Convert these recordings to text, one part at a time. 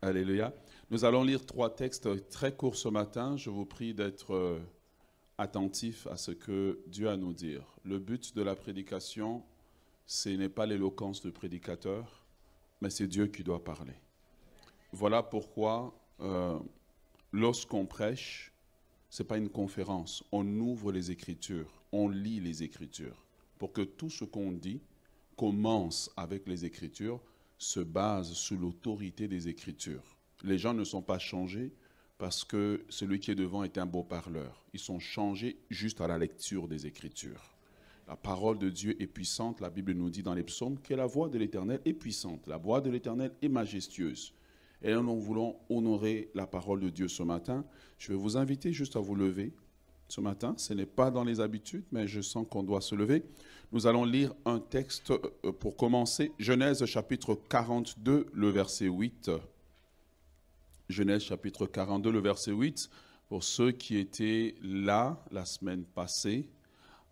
Alléluia. Nous allons lire trois textes très courts ce matin. Je vous prie d'être euh, attentif à ce que Dieu a à nous dire. Le but de la prédication, ce n'est pas l'éloquence du prédicateur, mais c'est Dieu qui doit parler. Voilà pourquoi, euh, lorsqu'on prêche, ce n'est pas une conférence. On ouvre les Écritures, on lit les Écritures, pour que tout ce qu'on dit commence avec les Écritures, se base sous l'autorité des Écritures. Les gens ne sont pas changés parce que celui qui est devant est un beau parleur. Ils sont changés juste à la lecture des Écritures. La parole de Dieu est puissante. La Bible nous dit dans les psaumes que la voix de l'Éternel est puissante. La voix de l'Éternel est majestueuse. Et nous voulons honorer la parole de Dieu ce matin. Je vais vous inviter juste à vous lever ce matin. Ce n'est pas dans les habitudes, mais je sens qu'on doit se lever. Nous allons lire un texte euh, pour commencer. Genèse chapitre 42, le verset 8. Genèse chapitre 42, le verset 8. Pour ceux qui étaient là la semaine passée,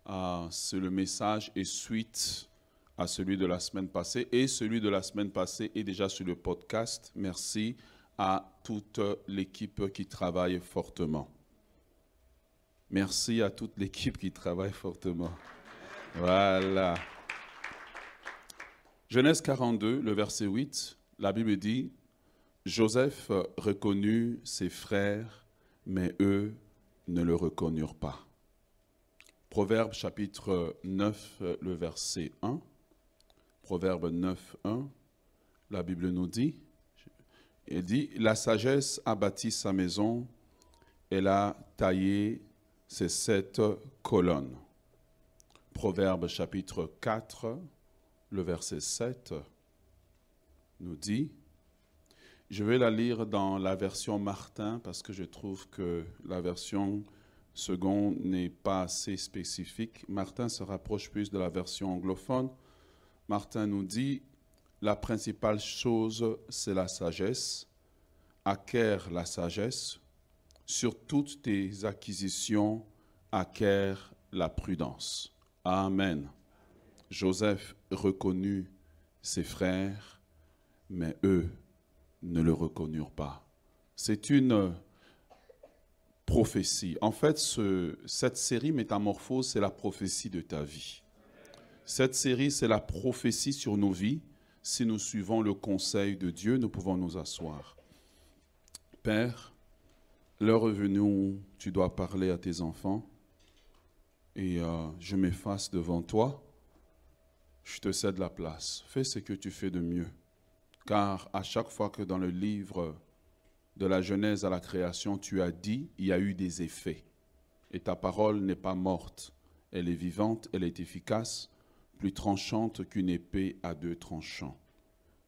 euh, c'est le message et suite à celui de la semaine passée. Et celui de la semaine passée est déjà sur le podcast. Merci à toute l'équipe qui travaille fortement. Merci à toute l'équipe qui travaille fortement. Voilà. Genèse 42, le verset 8, la Bible dit, Joseph reconnut ses frères, mais eux ne le reconnurent pas. Proverbe chapitre 9, le verset 1. Proverbe 9, 1. La Bible nous dit, elle dit, la sagesse a bâti sa maison, elle a taillé ses sept colonnes. Proverbe chapitre 4, le verset 7 nous dit, je vais la lire dans la version Martin parce que je trouve que la version seconde n'est pas assez spécifique. Martin se rapproche plus de la version anglophone. Martin nous dit, la principale chose, c'est la sagesse. Acquiert la sagesse. Sur toutes tes acquisitions, acquiert la prudence. Amen. Joseph reconnut ses frères, mais eux ne le reconnurent pas. C'est une prophétie. En fait, cette série Métamorphose, c'est la prophétie de ta vie. Cette série, c'est la prophétie sur nos vies. Si nous suivons le conseil de Dieu, nous pouvons nous asseoir. Père, l'heure est venue tu dois parler à tes enfants et euh, je m'efface devant toi. Je te cède la place. Fais ce que tu fais de mieux. Car à chaque fois que dans le livre de la Genèse à la création, tu as dit, il y a eu des effets. Et ta parole n'est pas morte. Elle est vivante, elle est efficace, plus tranchante qu'une épée à deux tranchants.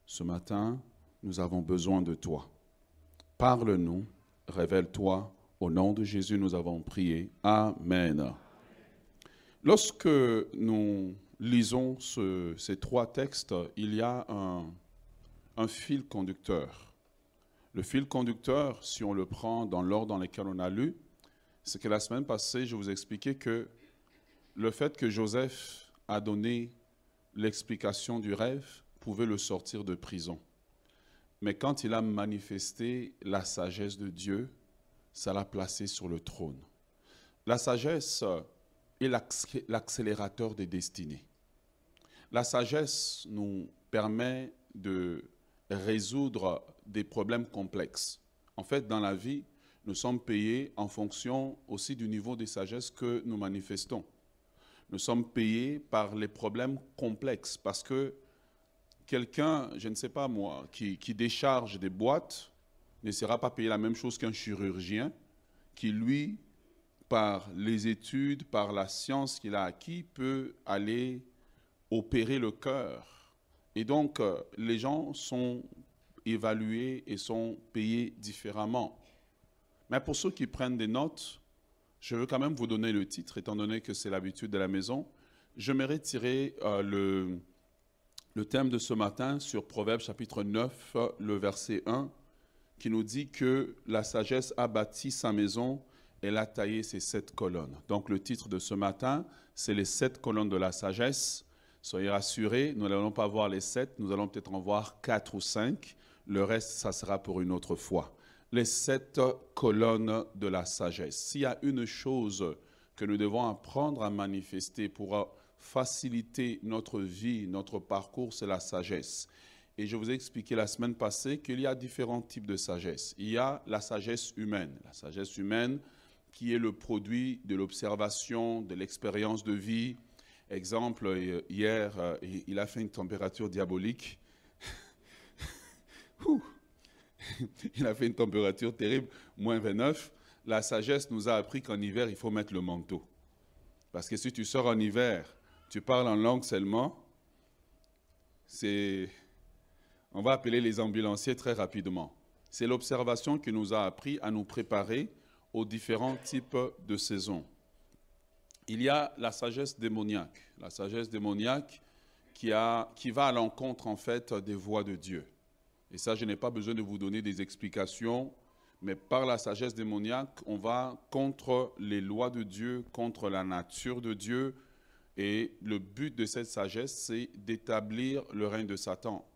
Ce matin, nous avons besoin de toi. Parle-nous, révèle-toi. Au nom de Jésus, nous avons prié. Amen. Lorsque nous lisons ces trois textes, il y a un, fil conducteur. Le fil conducteur, si on le prend dans l'ordre dans lequel on a lu, c'est que la semaine passée, je vous expliquais que le fait que Joseph a donné l'explication du rêve pouvait le sortir de prison. Mais quand il a manifesté la sagesse de Dieu, ça l'a placé sur le trône. La sagesse est l'accélérateur des destinées. La sagesse nous permet de résoudre des problèmes complexes. En fait, dans la vie, nous sommes payés en fonction aussi du niveau de sagesse que nous manifestons. Nous sommes payés par les problèmes complexes parce que quelqu'un, je ne sais pas moi, qui, décharge des boîtes ne sera pas payé la même chose qu'un chirurgien qui, lui, par les études, par la science qu'il a acquis, peut aller opérer le cœur. Et donc, euh, les gens sont évalués et sont payés différemment. Mais pour ceux qui prennent des notes, je veux quand même vous donner le titre, étant donné que c'est l'habitude de la maison. Je tirer euh, le, le thème de ce matin sur Proverbe chapitre 9, le verset 1, qui nous dit que la sagesse a bâti sa maison elle a taillé ces sept colonnes. Donc le titre de ce matin, c'est les sept colonnes de la sagesse. Soyez rassurés, nous n'allons pas voir les sept, nous allons peut-être en voir quatre ou cinq. Le reste, ça sera pour une autre fois. Les sept colonnes de la sagesse. S'il y a une chose que nous devons apprendre à manifester pour faciliter notre vie, notre parcours, c'est la sagesse. Et je vous ai expliqué la semaine passée qu'il y a différents types de sagesse. Il y a la sagesse humaine. La sagesse humaine qui est le produit de l'observation, de l'expérience de vie. Exemple, euh, hier, euh, il a fait une température diabolique. il a fait une température terrible, moins 29. La sagesse nous a appris qu'en hiver, il faut mettre le manteau. Parce que si tu sors en hiver, tu parles en langue seulement, on va appeler les ambulanciers très rapidement. C'est l'observation qui nous a appris à nous préparer aux différents types de saisons. Il y a la sagesse démoniaque. La sagesse démoniaque qui, qui va à l'encontre en fait des voies de Dieu. Et ça, je n'ai pas besoin de vous donner des explications, mais par la sagesse démoniaque, on va contre les lois de Dieu, contre la nature de Dieu. Et le but de cette sagesse, c'est d'établir le règne de Satan.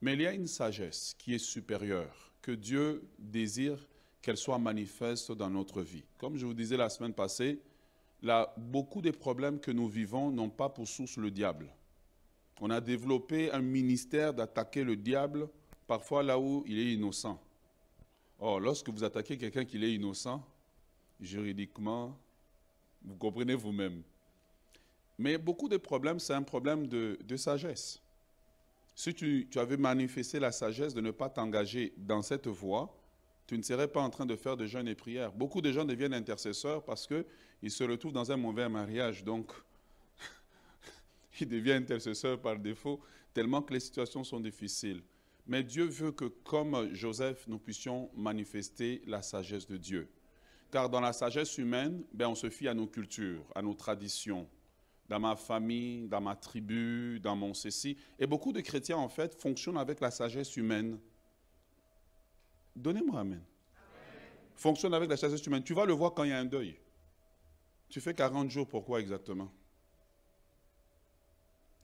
Mais il y a une sagesse qui est supérieure, que Dieu désire qu'elle soit manifeste dans notre vie. Comme je vous disais la semaine passée, beaucoup des problèmes que nous vivons n'ont pas pour source le diable. On a développé un ministère d'attaquer le diable, parfois là où il est innocent. Or, lorsque vous attaquez quelqu'un qui est innocent, juridiquement, vous comprenez vous-même. Mais beaucoup de problèmes, c'est un problème de, sagesse. Si tu, avais manifesté la sagesse de ne pas t'engager dans cette voie, tu ne serais pas en train de faire de jeûnes et prières. Beaucoup de gens deviennent intercesseurs parce qu'ils se retrouvent dans un mauvais mariage. Donc, ils deviennent intercesseurs par défaut, tellement que les situations sont difficiles. Mais Dieu veut que, comme Joseph, nous puissions manifester la sagesse de Dieu. Car dans la sagesse humaine, ben, on se fie à nos cultures, à nos traditions, dans ma famille, dans ma tribu, dans mon ceci. Et beaucoup de chrétiens, en fait, fonctionnent avec la sagesse humaine. Donnez-moi Amen. Fonctionne avec la sagesse humaine. Tu vas le voir quand il y a un deuil. Tu fais 40 jours, pourquoi exactement?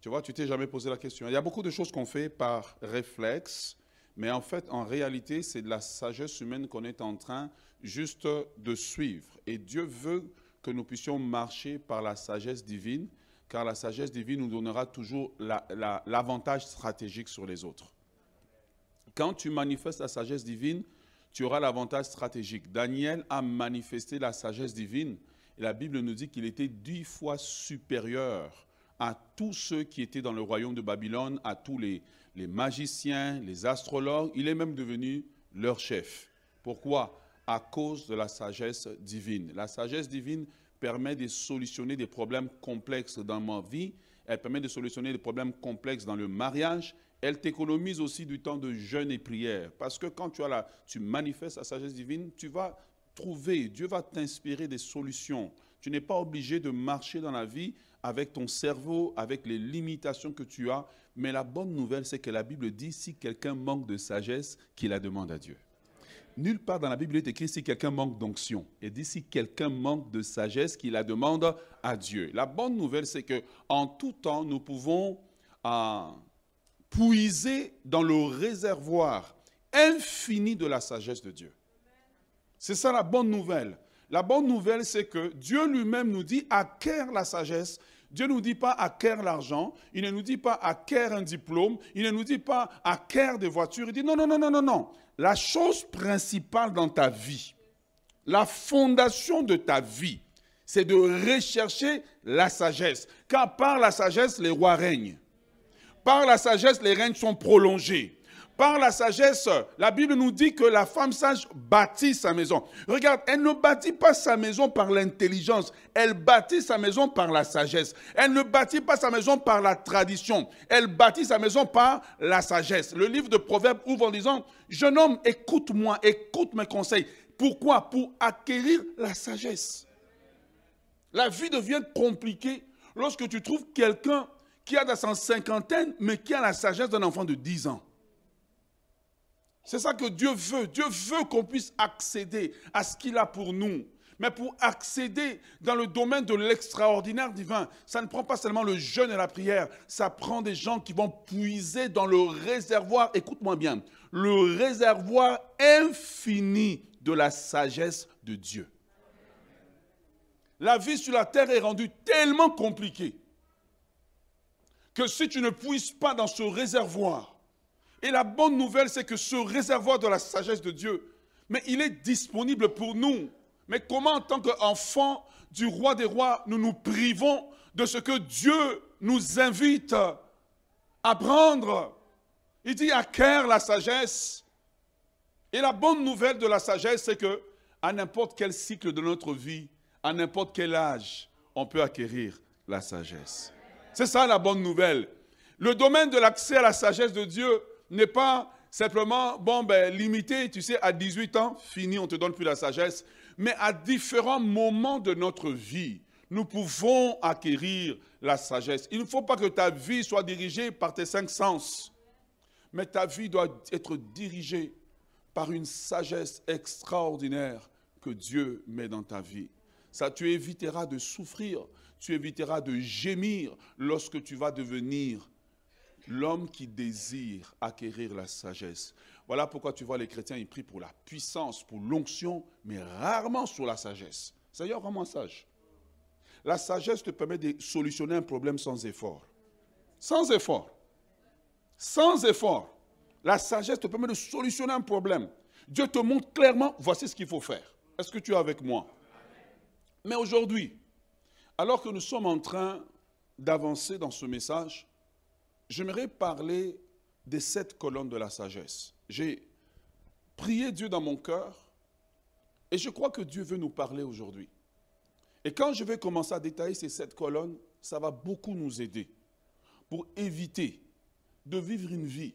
Tu vois, tu t'es jamais posé la question. Il y a beaucoup de choses qu'on fait par réflexe, mais en fait, en réalité, c'est de la sagesse humaine qu'on est en train juste de suivre. Et Dieu veut que nous puissions marcher par la sagesse divine, car la sagesse divine nous donnera toujours l'avantage stratégique sur les autres. Quand tu manifestes la sagesse divine, tu auras l'avantage stratégique. Daniel a manifesté la sagesse divine et la Bible nous dit qu'il était dix fois supérieur à tous ceux qui étaient dans le royaume de Babylone, à tous les, les magiciens, les astrologues. Il est même devenu leur chef. Pourquoi? À cause de la sagesse divine. La sagesse divine permet de solutionner des problèmes complexes dans ma vie, elle permet de solutionner des problèmes complexes dans le mariage, elle t'économise aussi du temps de jeûne et prière. Parce que quand tu, as la, tu manifestes la sagesse divine, tu vas trouver, Dieu va t'inspirer des solutions. Tu n'es pas obligé de marcher dans la vie avec ton cerveau, avec les limitations que tu as. Mais la bonne nouvelle, c'est que la Bible dit, si quelqu'un manque de sagesse, qu'il la demande à Dieu. Nulle part dans la Bible il est écrit si quelqu'un manque d'onction. Et dit si quelqu'un manque de sagesse, qu'il la demande à Dieu. La bonne nouvelle, c'est que en tout temps, nous pouvons euh, puiser dans le réservoir infini de la sagesse de Dieu. C'est ça la bonne nouvelle. La bonne nouvelle, c'est que Dieu lui-même nous dit acquiert la sagesse. Dieu ne nous dit pas acquiert l'argent, il ne nous dit pas acquiert un diplôme, il ne nous dit pas acquiert des voitures. Il dit non, non, non, non, non, non la chose principale dans ta vie, la fondation de ta vie, c'est de rechercher la sagesse. Car par la sagesse, les rois règnent. Par la sagesse, les règnes sont prolongés. Par la sagesse, la Bible nous dit que la femme sage bâtit sa maison. Regarde, elle ne bâtit pas sa maison par l'intelligence, elle bâtit sa maison par la sagesse. Elle ne bâtit pas sa maison par la tradition, elle bâtit sa maison par la sagesse. Le livre de Proverbes ouvre en disant, jeune homme, écoute-moi, écoute mes conseils. Pourquoi? Pour acquérir la sagesse. La vie devient compliquée lorsque tu trouves quelqu'un qui a dans sa cinquantaine, mais qui a la sagesse d'un enfant de 10 ans. C'est ça que Dieu veut. Dieu veut qu'on puisse accéder à ce qu'il a pour nous. Mais pour accéder dans le domaine de l'extraordinaire divin, ça ne prend pas seulement le jeûne et la prière, ça prend des gens qui vont puiser dans le réservoir, écoute-moi bien, le réservoir infini de la sagesse de Dieu. La vie sur la terre est rendue tellement compliquée que si tu ne puisses pas dans ce réservoir, et la bonne nouvelle, c'est que ce réservoir de la sagesse de Dieu, mais il est disponible pour nous. Mais comment en tant qu'enfants du roi des rois, nous nous privons de ce que Dieu nous invite à prendre? Il dit acquiert la sagesse. Et la bonne nouvelle de la sagesse, c'est que à n'importe quel cycle de notre vie, à n'importe quel âge, on peut acquérir la sagesse. C'est ça la bonne nouvelle. Le domaine de l'accès à la sagesse de Dieu n'est pas simplement, bon, ben, limité, tu sais, à 18 ans, fini, on ne te donne plus la sagesse, mais à différents moments de notre vie, nous pouvons acquérir la sagesse. Il ne faut pas que ta vie soit dirigée par tes cinq sens, mais ta vie doit être dirigée par une sagesse extraordinaire que Dieu met dans ta vie. Ça, tu éviteras de souffrir, tu éviteras de gémir lorsque tu vas devenir l'homme qui désire acquérir la sagesse. Voilà pourquoi tu vois les chrétiens, ils prient pour la puissance, pour l'onction, mais rarement sur la sagesse. D'ailleurs vraiment sage. La sagesse te permet de solutionner un problème sans effort. Sans effort. Sans effort. La sagesse te permet de solutionner un problème. Dieu te montre clairement, voici ce qu'il faut faire. Est-ce que tu es avec moi? Mais aujourd'hui, alors que nous sommes en train d'avancer dans ce message, j'aimerais parler des sept colonnes de la sagesse. J'ai prié Dieu dans mon cœur et je crois que Dieu veut nous parler aujourd'hui. Et quand je vais commencer à détailler ces sept colonnes, ça va beaucoup nous aider pour éviter de vivre une vie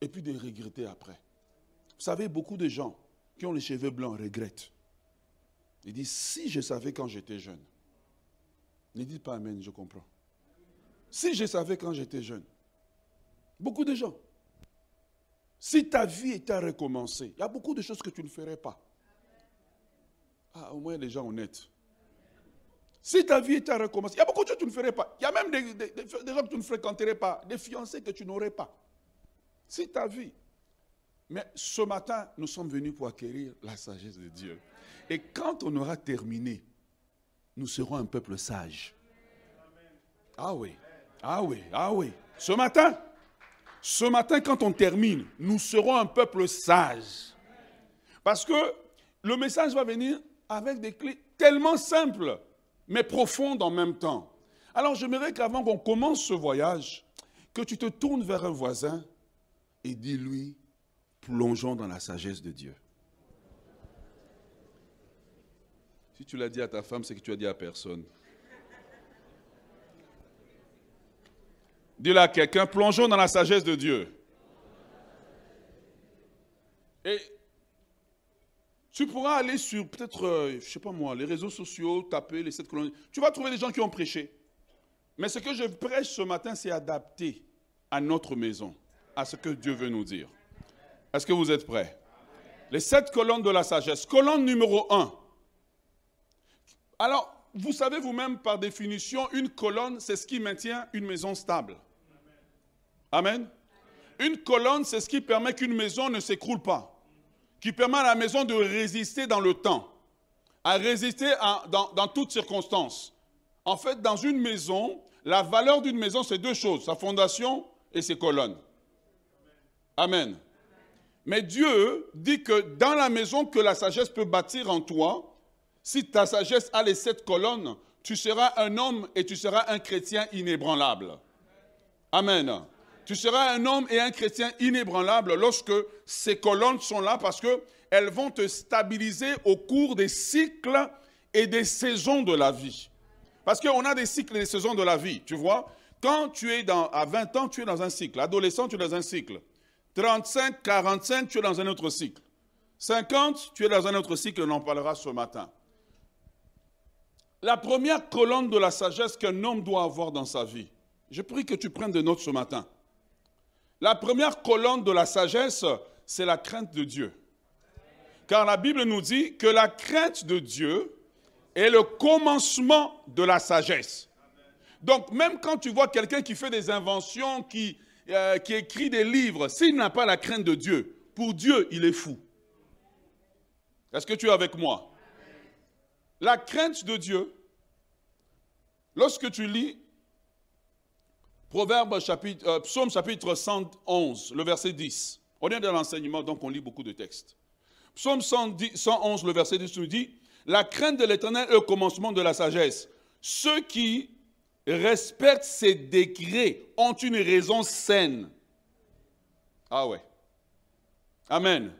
et puis de regretter après. Vous savez, beaucoup de gens qui ont les cheveux blancs regrettent. Ils disent, si je savais quand j'étais jeune. Ne dites pas Amen, je comprends. Si je savais quand j'étais jeune, beaucoup de gens, si ta vie était à recommencer, il y a beaucoup de choses que tu ne ferais pas. Ah, au moins les gens honnêtes. Si ta vie était à recommencer, il y a beaucoup de choses que tu ne ferais pas. Il y a même des, gens que tu ne fréquenterais pas, des fiancés que tu n'aurais pas. Si ta vie. Mais ce matin, nous sommes venus pour acquérir la sagesse de Dieu. Et quand on aura terminé, nous serons un peuple sage. Ah oui. Ah oui, ah oui. Ce matin, ce matin, quand on termine, nous serons un peuple sage. Parce que le message va venir avec des clés tellement simples, mais profondes en même temps. Alors j'aimerais qu'avant qu'on commence ce voyage, que tu te tournes vers un voisin et dis-lui, plongeons dans la sagesse de Dieu. Si tu l'as dit à ta femme, c'est que tu as dit à personne. Dis-le à quelqu'un, plongeons dans la sagesse de Dieu. Et tu pourras aller sur peut-être, euh, je ne sais pas moi, les réseaux sociaux, taper les sept colonies. Tu vas trouver des gens qui ont prêché. Mais ce que je prêche ce matin, c'est adapté à notre maison, à ce que Dieu veut nous dire. Est-ce que vous êtes prêts? Les sept colonnes de la sagesse. Colonne numéro un. Alors, vous savez vous-même, par définition, une colonne, c'est ce qui maintient une maison stable. Amen. Une colonne, c'est ce qui permet qu'une maison ne s'écroule pas, qui permet à la maison de résister dans le temps, à résister dans, toutes circonstances. En fait, dans une maison, la valeur d'une maison, c'est deux choses, sa fondation et ses colonnes. Amen. Mais Dieu dit que dans la maison que la sagesse peut bâtir en toi, si ta sagesse a les sept colonnes, tu seras un homme et tu seras un chrétien inébranlable. Amen. Tu seras un homme et un chrétien inébranlable lorsque ces colonnes sont là parce qu'elles vont te stabiliser au cours des cycles et des saisons de la vie. Parce qu'on a des cycles et des saisons de la vie, tu vois. Quand tu es dans, à 20 ans, tu es dans un cycle. Adolescent, tu es dans un cycle. 35, 45, tu es dans un autre cycle. 50, tu es dans un autre cycle, on en parlera ce matin. La première colonne de la sagesse qu'un homme doit avoir dans sa vie. Je prie que tu prennes des notes ce matin. La première colonne de la sagesse, c'est la crainte de Dieu. Car la Bible nous dit que la crainte de Dieu est le commencement de la sagesse. Donc même quand tu vois quelqu'un qui fait des inventions, qui, euh, écrit des livres, s'il n'a pas la crainte de Dieu, pour Dieu, il est fou. Est-ce que tu es avec moi? La crainte de Dieu, lorsque tu lis Proverbe chapitre, euh, Psaume chapitre 111, le verset 10, on est dans l'enseignement, donc on lit beaucoup de textes. Psaume 111, le verset 10 nous dit, la crainte de l'éternel est le commencement de la sagesse. Ceux qui respectent ses décrets ont une raison saine. Ah ouais. Amen.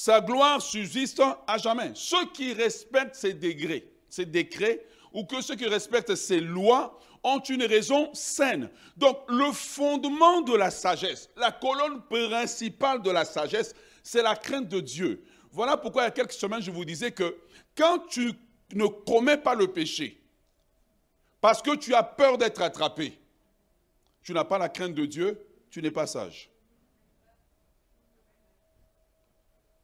Sa gloire subsiste à jamais. Ceux qui respectent ses décrets, ses décrets, ou que ceux qui respectent ses lois ont une raison saine. Donc le fondement de la sagesse, la colonne principale de la sagesse, c'est la crainte de Dieu. Voilà pourquoi il y a quelques semaines, je vous disais que quand tu ne commets pas le péché, parce que tu as peur d'être attrapé, tu n'as pas la crainte de Dieu, tu n'es pas sage.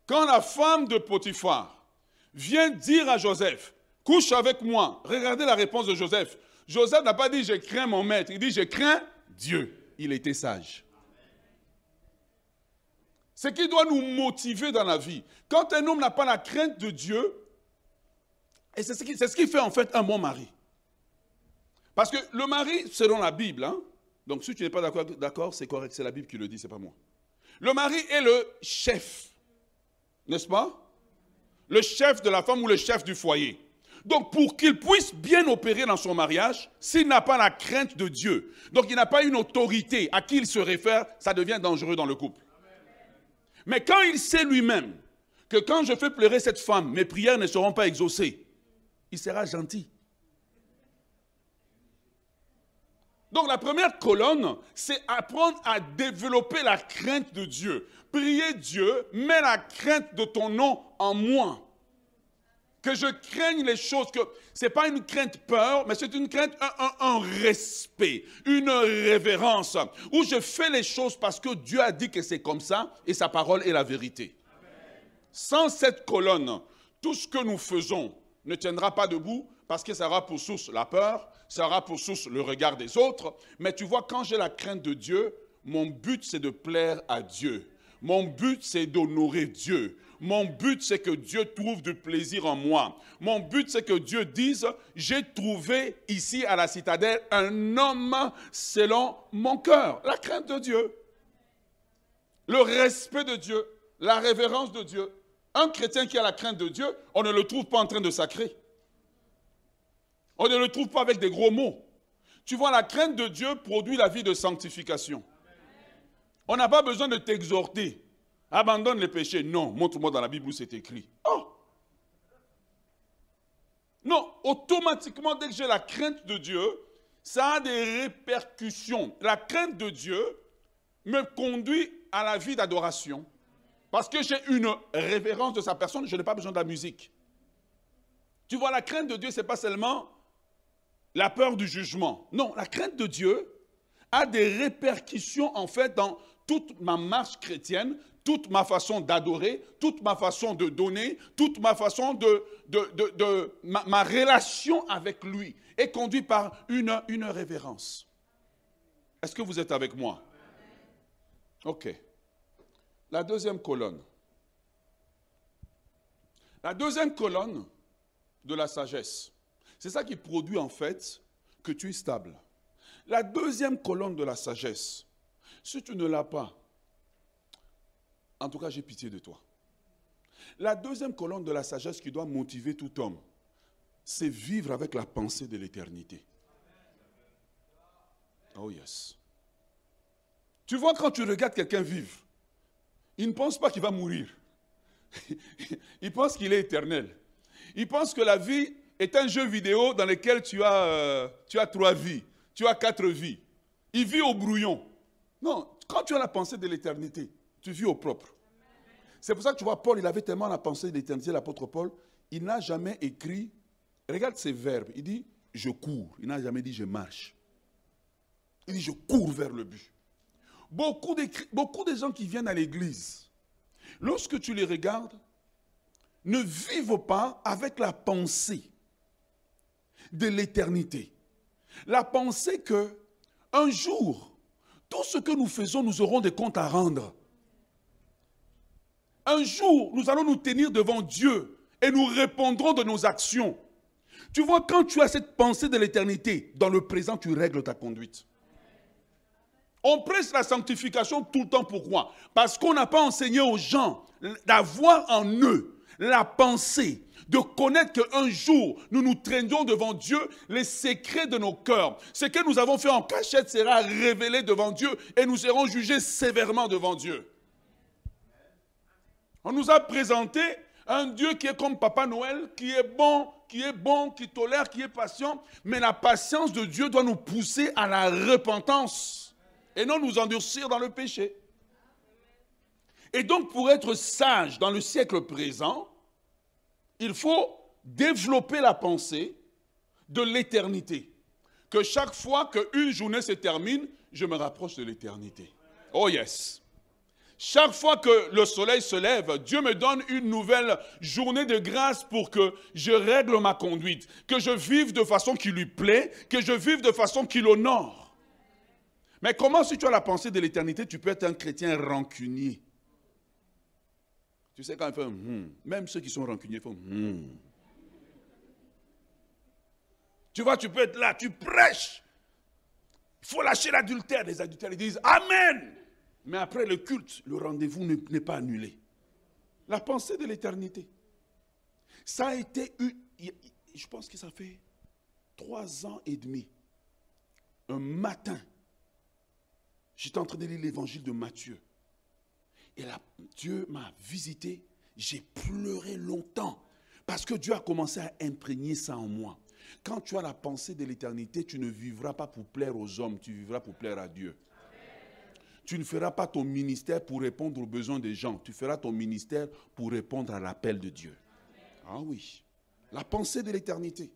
Quand la femme de Potiphar vient dire à Joseph, couche avec moi, regardez la réponse de Joseph. Joseph n'a pas dit je crains mon maître, il dit je crains Dieu. Il était sage. Ce qui doit nous motiver dans la vie. Quand un homme n'a pas la crainte de Dieu, et c'est ce, qui, fait en fait un bon mari. Parce que le mari, selon la Bible, hein, donc si tu n'es pas d'accord, c'est correct, c'est la Bible qui le dit, c'est pas moi. Le mari est le chef, n'est-ce pas? Le chef de la femme ou le chef du foyer. Donc pour qu'il puisse bien opérer dans son mariage, s'il n'a pas la crainte de Dieu, donc il n'a pas une autorité à qui il se réfère, ça devient dangereux dans le couple. Mais quand il sait lui-même que quand je fais pleurer cette femme, mes prières ne seront pas exaucées, il sera gentil. Donc la première colonne, c'est apprendre à développer la crainte de Dieu. Prier Dieu, mets la crainte de ton nom en moi. Que je craigne les choses, que ce n'est pas une crainte peur, mais c'est une crainte, un, respect, une révérence, où je fais les choses parce que Dieu a dit que c'est comme ça et sa parole est la vérité. Sans cette colonne, tout ce que nous faisons ne tiendra pas debout parce que ça aura pour source la peur, ça aura pour source le regard des autres. Mais tu vois, quand j'ai la crainte de Dieu, mon but c'est de plaire à Dieu. Mon but c'est d'honorer Dieu. Mon but, c'est que Dieu trouve du plaisir en moi. Mon but, c'est que Dieu dise, j'ai trouvé ici à la citadelle un homme selon mon cœur. La crainte de Dieu. Le respect de Dieu. La révérence de Dieu. Un chrétien qui a la crainte de Dieu, on ne le trouve pas en train de sacrer. On ne le trouve pas avec des gros mots. Tu vois, la crainte de Dieu produit la vie de sanctification. On n'a pas besoin de t'exhorter. Abandonne les péchés. Non, montre-moi dans la Bible où c'est écrit. Oh Non, automatiquement, dès que j'ai la crainte de Dieu, ça a des répercussions. La crainte de Dieu me conduit à la vie d'adoration. Parce que j'ai une révérence de sa personne, je n'ai pas besoin de la musique. Tu vois, la crainte de Dieu, ce n'est pas seulement la peur du jugement. Non, la crainte de Dieu a des répercussions en fait dans toute ma marche chrétienne, toute ma façon d'adorer, toute ma façon de donner, toute ma façon de, ma, relation avec lui est conduite par une, une révérence. Est-ce que vous êtes avec moi? Ok. La deuxième colonne. La deuxième colonne de la sagesse. C'est ça qui produit en fait que tu es stable. La deuxième colonne de la sagesse, si tu ne l'as pas, en tout cas, j'ai pitié de toi. La deuxième colonne de la sagesse qui doit motiver tout homme, c'est vivre avec la pensée de l'éternité. Oh yes. Tu vois, quand tu regardes quelqu'un vivre, il ne pense pas qu'il va mourir. il pense qu'il est éternel. Il pense que la vie est un jeu vidéo dans lequel tu as, euh, tu as trois vies, tu as quatre vies. Il vit au brouillon. Non, quand tu as la pensée de l'éternité, tu vis au propre. C'est pour ça que tu vois, Paul, il avait tellement la pensée de l'éternité, l'apôtre Paul, il n'a jamais écrit, regarde ses verbes, il dit je cours, il n'a jamais dit je marche. Il dit je cours vers le but. Beaucoup de, beaucoup de gens qui viennent à l'église, lorsque tu les regardes, ne vivent pas avec la pensée de l'éternité. La pensée que un jour, tout ce que nous faisons, nous aurons des comptes à rendre. Un jour, nous allons nous tenir devant Dieu et nous répondrons de nos actions. Tu vois, quand tu as cette pensée de l'éternité, dans le présent, tu règles ta conduite. On presse la sanctification tout le temps. Pourquoi Parce qu'on n'a pas enseigné aux gens d'avoir en eux la pensée, de connaître qu'un jour, nous nous traînions devant Dieu, les secrets de nos cœurs. Ce que nous avons fait en cachette sera révélé devant Dieu et nous serons jugés sévèrement devant Dieu. On nous a présenté un Dieu qui est comme Papa Noël, qui est bon, qui est bon, qui tolère, qui est patient. Mais la patience de Dieu doit nous pousser à la repentance et non nous endurcir dans le péché. Et donc pour être sage dans le siècle présent, il faut développer la pensée de l'éternité. Que chaque fois qu'une journée se termine, je me rapproche de l'éternité. Oh yes. Chaque fois que le soleil se lève, Dieu me donne une nouvelle journée de grâce pour que je règle ma conduite, que je vive de façon qui lui plaît, que je vive de façon qui l'honore. Mais comment si tu as la pensée de l'éternité, tu peux être un chrétien rancunier? Tu sais quand il fait hmm, même ceux qui sont rancuniers font hmm. Tu vois, tu peux être là, tu prêches. Il faut lâcher l'adultère. Les adultères ils disent Amen. Mais après le culte, le rendez-vous n'est pas annulé. La pensée de l'éternité. Ça a été, je pense que ça fait trois ans et demi. Un matin, j'étais en train de lire l'évangile de Matthieu. Et Dieu m'a visité. J'ai pleuré longtemps. Parce que Dieu a commencé à imprégner ça en moi. Quand tu as la pensée de l'éternité, tu ne vivras pas pour plaire aux hommes, tu vivras pour plaire à Dieu. Tu ne feras pas ton ministère pour répondre aux besoins des gens. Tu feras ton ministère pour répondre à l'appel de Dieu. Ah oui. La pensée de l'éternité.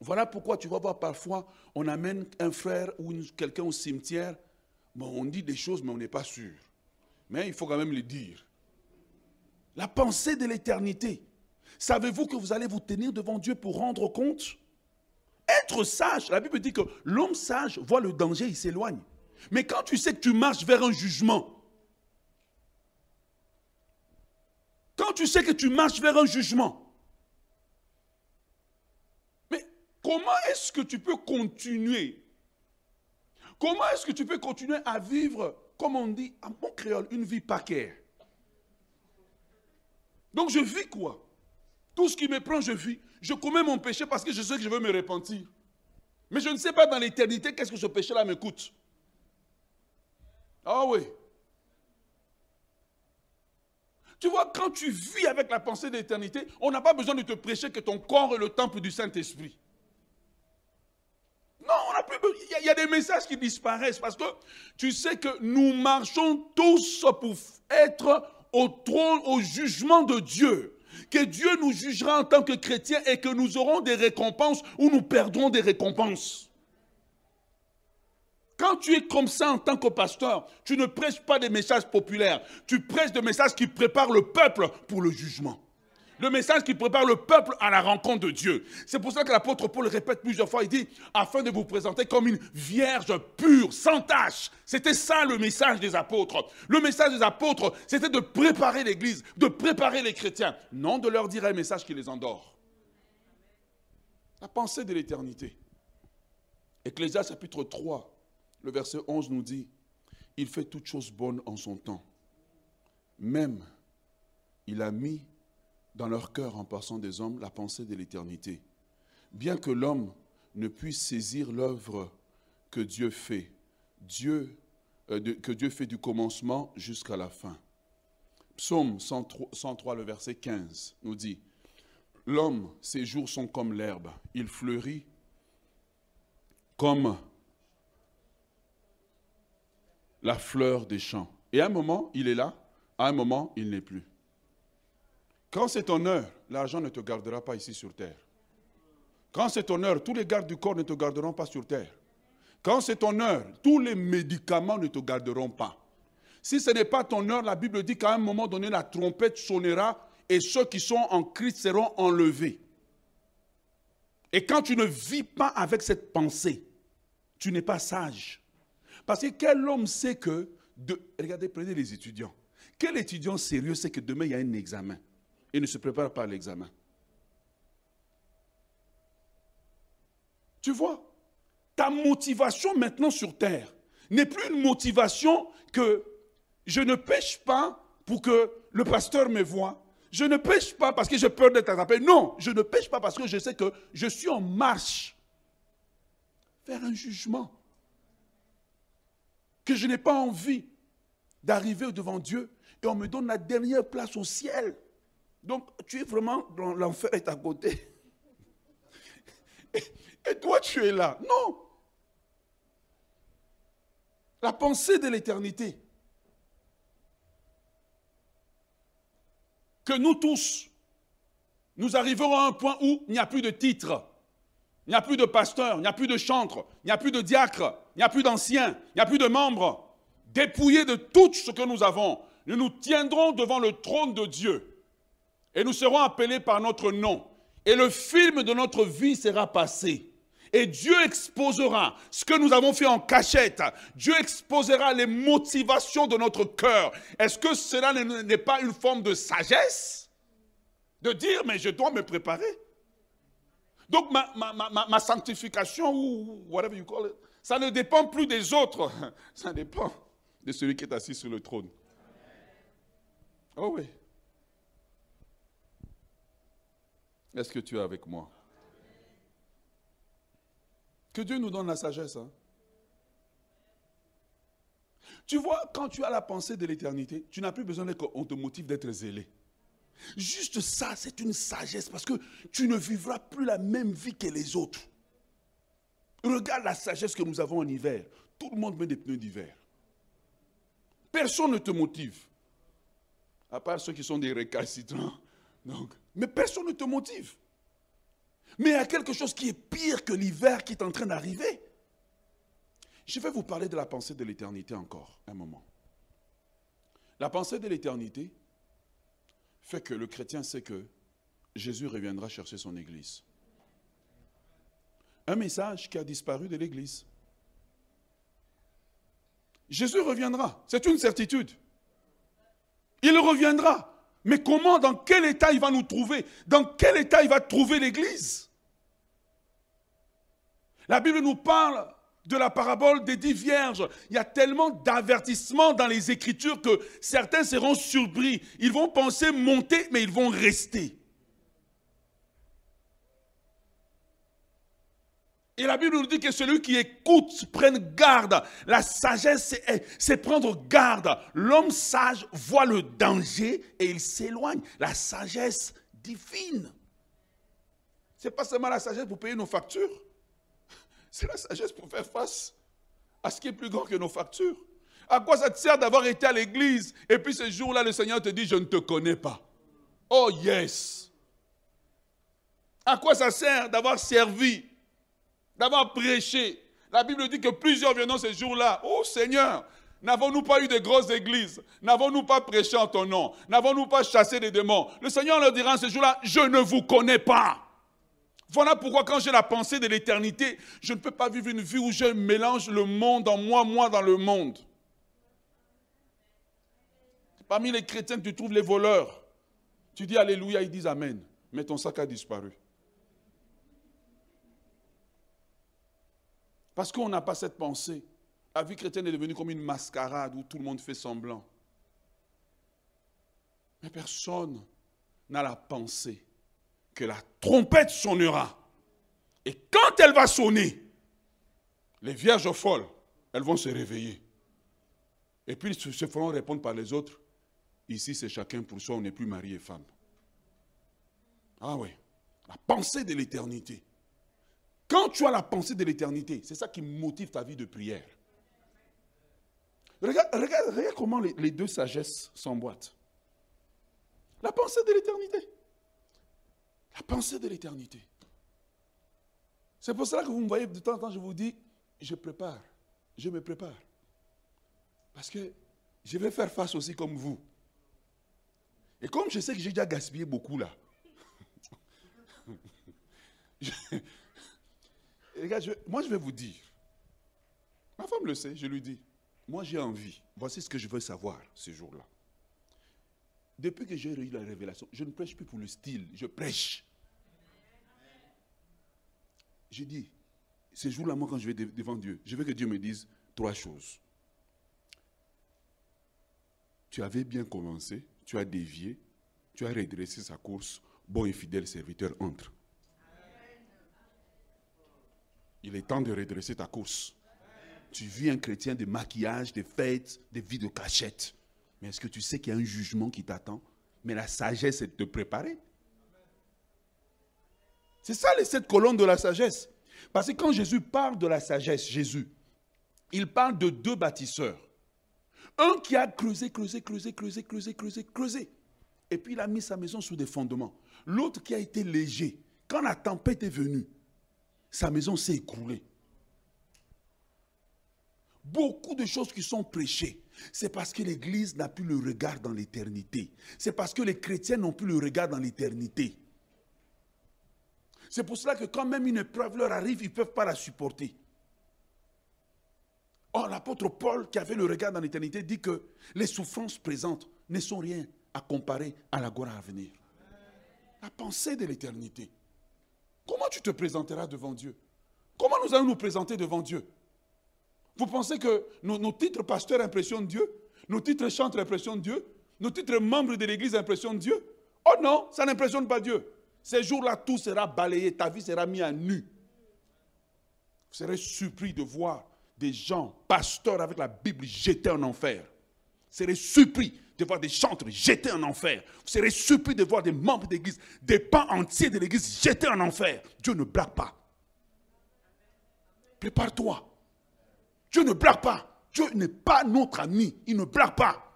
Voilà pourquoi tu vas voir parfois, on amène un frère ou quelqu'un au cimetière. Bon, on dit des choses, mais on n'est pas sûr. Mais il faut quand même les dire. La pensée de l'éternité. Savez-vous que vous allez vous tenir devant Dieu pour rendre compte? Être sage, la Bible dit que l'homme sage voit le danger, il s'éloigne. Mais quand tu sais que tu marches vers un jugement, quand tu sais que tu marches vers un jugement, mais comment est-ce que tu peux continuer? Comment est-ce que tu peux continuer à vivre, comme on dit en bon créole, une vie paquère Donc je vis quoi? Tout ce qui me prend, je vis. Je commets mon péché parce que je sais que je veux me repentir. Mais je ne sais pas dans l'éternité qu'est-ce que ce péché-là me coûte. Ah oui. Tu vois, quand tu vis avec la pensée d'éternité, on n'a pas besoin de te prêcher que ton corps est le temple du Saint-Esprit. Non, on n'a plus Il y, a des messages qui disparaissent parce que tu sais que nous marchons tous pour être au trône, au jugement de Dieu. Que Dieu nous jugera en tant que chrétiens et que nous aurons des récompenses ou nous perdrons des récompenses. Quand tu es comme ça en tant que pasteur, tu ne prêches pas des messages populaires, tu prêches des messages qui préparent le peuple pour le jugement. Le message qui prépare le peuple à la rencontre de Dieu. C'est pour ça que l'apôtre Paul répète plusieurs fois, il dit, afin de vous présenter comme une vierge pure, sans tache. C'était ça le message des apôtres. Le message des apôtres, c'était de préparer l'Église, de préparer les chrétiens, non de leur dire un message qui les endort. La pensée de l'éternité. Ecclésias chapitre 3, le verset 11 nous dit, il fait toutes choses bonnes en son temps. Même, il a mis dans leur cœur, en passant des hommes, la pensée de l'éternité. Bien que l'homme ne puisse saisir l'œuvre que Dieu fait, Dieu, euh, que Dieu fait du commencement jusqu'à la fin. Psaume 103, 103, le verset 15, nous dit, L'homme, ses jours sont comme l'herbe, il fleurit comme la fleur des champs. Et à un moment, il est là, à un moment, il n'est plus. Quand c'est ton heure, l'argent ne te gardera pas ici sur terre. Quand c'est ton heure, tous les gardes du corps ne te garderont pas sur terre. Quand c'est ton heure, tous les médicaments ne te garderont pas. Si ce n'est pas ton heure, la Bible dit qu'à un moment donné, la trompette sonnera et ceux qui sont en Christ seront enlevés. Et quand tu ne vis pas avec cette pensée, tu n'es pas sage. Parce que quel homme sait que... De, regardez, prenez les étudiants. Quel étudiant sérieux sait que demain il y a un examen? Et ne se prépare pas à l'examen Tu vois, ta motivation maintenant sur terre n'est plus une motivation que je ne pêche pas pour que le pasteur me voie. Je ne pêche pas parce que j'ai peur d'être attrapé. Non, je ne pêche pas parce que je sais que je suis en marche vers un jugement. Que je n'ai pas envie d'arriver devant Dieu et on me donne la dernière place au ciel. Donc tu es vraiment dans l'enfer est à côté. Et, toi tu es là. Non. La pensée de l'éternité. Que nous tous, nous arriverons à un point où il n'y a plus de titre, il n'y a plus de pasteur, il n'y a plus de chantre, il n'y a plus de diacre, il n'y a plus d'anciens, il n'y a plus de membres. Dépouillés de tout ce que nous avons, nous nous tiendrons devant le trône de Dieu et nous serons appelés par notre nom. Et le film de notre vie sera passé. Et Dieu exposera ce que nous avons fait en cachette. Dieu exposera les motivations de notre cœur. Est-ce que cela n'est pas une forme de sagesse? De dire, mais je dois me préparer. Donc ma, sanctification, ou whatever you call it, ça ne dépend plus des autres. Ça dépend de celui qui est assis sur le trône. Oh oui. Est-ce que tu es avec moi? Que Dieu nous donne la sagesse. Hein. Tu vois, quand tu as la pensée de l'éternité, tu n'as plus besoin qu'on te motive d'être zélé. Juste ça, c'est une sagesse parce que tu ne vivras plus la même vie que les autres. Regarde la sagesse que nous avons en hiver. Tout le monde met des pneus d'hiver. Personne ne te motive à part ceux qui sont des récalcitrants. Mais personne ne te motive. Mais il y a quelque chose qui est pire que l'hiver qui est en train d'arriver. Je vais vous parler de la pensée de l'éternité encore un moment. La pensée de l'éternité fait que le chrétien sait que Jésus reviendra chercher son Église. Un message qui a disparu de l'Église. Jésus reviendra, c'est une certitude. Il reviendra. Mais comment, dans quel état il va nous trouver? Dans quel état il va trouver l'Église? La Bible nous parle de la parabole des dix vierges. Il y a tellement d'avertissements dans les Écritures que certains seront surpris. Ils vont penser monter, mais ils vont rester. Et la Bible nous dit que celui qui écoute prenne garde. La sagesse, c'est prendre garde. L'homme sage voit le danger et il s'éloigne. La sagesse divine. Ce n'est pas seulement la sagesse pour payer nos factures. C'est la sagesse pour faire face à ce qui est plus grand que nos factures. À quoi ça te sert d'avoir été à l'église et puis ce jour-là, le Seigneur te dit, je ne te connais pas. Oh yes. À quoi ça sert d'avoir servi d'avoir prêché. La Bible dit que plusieurs viennent ce jour-là. Oh Seigneur, n'avons-nous pas eu de grosses églises? N'avons-nous pas prêché en ton nom? N'avons-nous pas chassé des démons? Le Seigneur leur dira ce jour-là, je ne vous connais pas. Voilà pourquoi quand j'ai la pensée de l'éternité, je ne peux pas vivre une vie où je mélange le monde en moi, moi dans le monde. Parmi les chrétiens, tu trouves les voleurs. Tu dis Alléluia, ils disent Amen. Mais ton sac a disparu. Parce qu'on n'a pas cette pensée. La vie chrétienne est devenue comme une mascarade où tout le monde fait semblant. Mais personne n'a la pensée que la trompette sonnera. Et quand elle va sonner, les vierges folles, elles vont se réveiller. Et puis ils se feront répondre par les autres. Ici, c'est chacun pour soi, on n'est plus mari et femme. Ah oui, la pensée de l'éternité. Quand tu as la pensée de l'éternité, c'est ça qui motive ta vie de prière. Regarde, comment les, les, deux sagesses s'emboîtent. La pensée de l'éternité. La pensée de l'éternité. C'est pour cela que vous me voyez de temps en temps, je vous dis, je prépare, je me prépare. Parce que je vais faire face aussi comme vous. Et comme je sais que j'ai déjà gaspillé beaucoup là, moi je vais vous dire, ma femme le sait, je lui dis, moi j'ai envie, voici ce que je veux savoir ce jour-là. Depuis que j'ai eu la révélation, je ne prêche plus pour le style, je prêche. J'ai dit, ce jour-là, moi, quand je vais devant Dieu, je veux que Dieu me dise trois choses. Tu avais bien commencé, tu as dévié, tu as redressé sa course, bon et fidèle serviteur, entre. Il est temps de redresser ta course. Tu vis un chrétien de maquillage, de fêtes, de vie de cachette. Mais est-ce que tu sais qu'il y a un jugement qui t'attend? Mais la sagesse est de te préparer. C'est ça les sept colonnes de la sagesse. Parce que quand Jésus parle de la sagesse, Jésus, il parle de deux bâtisseurs. Un qui a creusé, creusé, creusé, creusé, creusé, creusé, creusé. Et puis il a mis sa maison sous des fondements. L'autre qui a été léger. Quand la tempête est venue, sa maison s'est écroulée. Beaucoup de choses qui sont prêchées, c'est parce que l'Église n'a plus le regard dans l'éternité. C'est parce que les chrétiens n'ont plus le regard dans l'éternité. C'est pour cela que quand même une épreuve leur arrive, ils ne peuvent pas la supporter. Or, l'apôtre Paul, qui avait le regard dans l'éternité, dit que les souffrances présentes ne sont rien à comparer à la gloire à venir. La pensée de l'éternité. Comment tu te présenteras devant Dieu? Comment nous allons nous présenter devant Dieu? Vous pensez que nos, titres pasteurs impressionnent Dieu? Nos titres chantres impressionnent Dieu? Nos titres membres de l'Église impressionnent Dieu? Oh non, ça n'impressionne pas Dieu. Ces jours-là, tout sera balayé, ta vie sera mise à nu. Vous serez surpris de voir des gens, pasteurs avec la Bible, jetés en enfer. Vous serez surpris de voir des chantres jetés en enfer. Vous serez surpris de voir des membres d'église, des pans entiers de l'église jetés en enfer. Dieu ne blague pas. Prépare-toi. Dieu ne blague pas. Dieu n'est pas notre ami. Il ne blague pas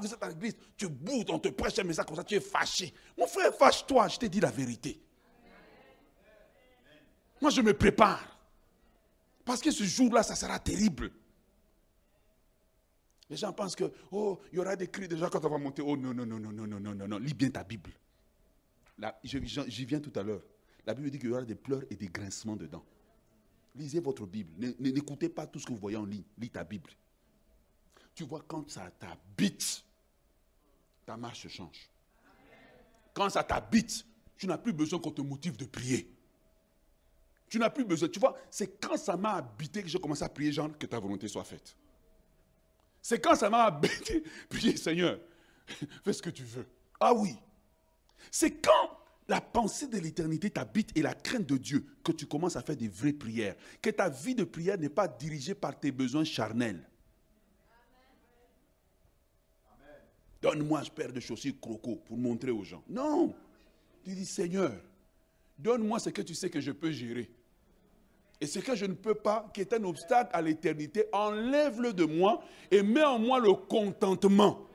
vous êtes à l'église, tu boudes, on te prêche un message comme ça, tu es fâché. Mon frère, fâche-toi, je t'ai dit la vérité. Moi, je me prépare. Parce que ce jour-là, ça sera terrible. Les gens pensent que, oh, il y aura des cris gens quand on va monter. Oh, non, non, non, non, non, non, non, non, non. Lis bien ta Bible. J'y viens tout à l'heure. La Bible dit qu'il y aura des pleurs et des grincements dedans. Lisez votre Bible. N'écoutez pas tout ce que vous voyez en ligne. Lis ta Bible. Tu vois, quand ça t'habite, ta marche change. Quand ça t'habite, tu n'as plus besoin qu'on te motive de prier. Tu n'as plus besoin. Tu vois, c'est quand ça m'a habité que j'ai commencé à prier, genre, que ta volonté soit faite. C'est quand ça m'a habité, prier, Seigneur, fais ce que tu veux. Ah oui. C'est quand la pensée de l'éternité t'habite et la crainte de Dieu que tu commences à faire des vraies prières. Que ta vie de prière n'est pas dirigée par tes besoins charnels. Donne-moi un paire de chaussures croco pour montrer aux gens. Non. Tu dis, Seigneur, donne-moi ce que tu sais que je peux gérer. Et ce que je ne peux pas, qui est un obstacle à l'éternité, enlève-le de moi et mets en moi le contentement.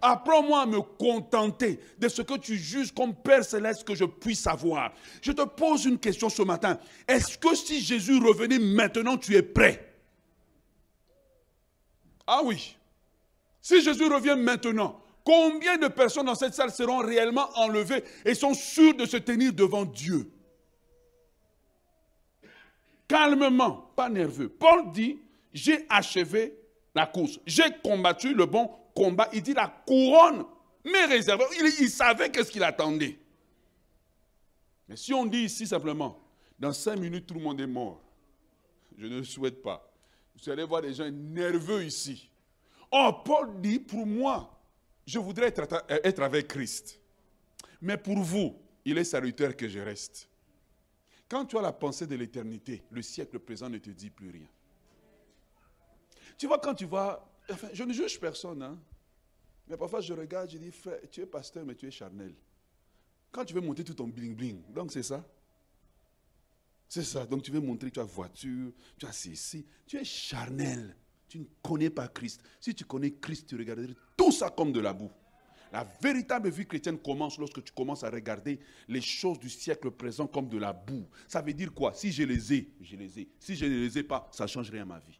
Apprends-moi à me contenter de ce que tu juges comme Père céleste que je puisse savoir. Je te pose une question ce matin. Est-ce que si Jésus revenait maintenant, tu es prêt? Ah oui. Si Jésus revient maintenant, combien de personnes dans cette salle seront réellement enlevées et sont sûres de se tenir devant Dieu? Calmement, pas nerveux. Paul dit, j'ai achevé la course, j'ai combattu le bon combat. Il dit la couronne mais réservée. Il, il savait qu'est-ce qu'il attendait. Mais si on dit ici simplement, dans cinq minutes, tout le monde est mort, je ne le souhaite pas. Vous allez voir des gens nerveux ici. Oh, Paul dit, pour moi, je voudrais être, avec Christ. Mais pour vous, il est salutaire que je reste. Quand tu as la pensée de l'éternité, le siècle présent ne te dit plus rien. Tu vois, quand tu vas... Enfin, je ne juge personne, hein, mais parfois je regarde, je dis, frère, tu es pasteur, mais tu es charnel. Quand tu veux monter tout ton bling-bling, donc c'est ça. C'est ça. Donc tu veux montrer que tu as voiture, tu as ceci. Tu es charnel. Tu ne connais pas Christ. Si tu connais Christ, tu regarderais tout ça comme de la boue. La véritable vie chrétienne commence lorsque tu commences à regarder les choses du siècle présent comme de la boue. Ça veut dire quoi? Si je les ai, je les ai. Si je ne les ai pas, ça ne change rien à ma vie.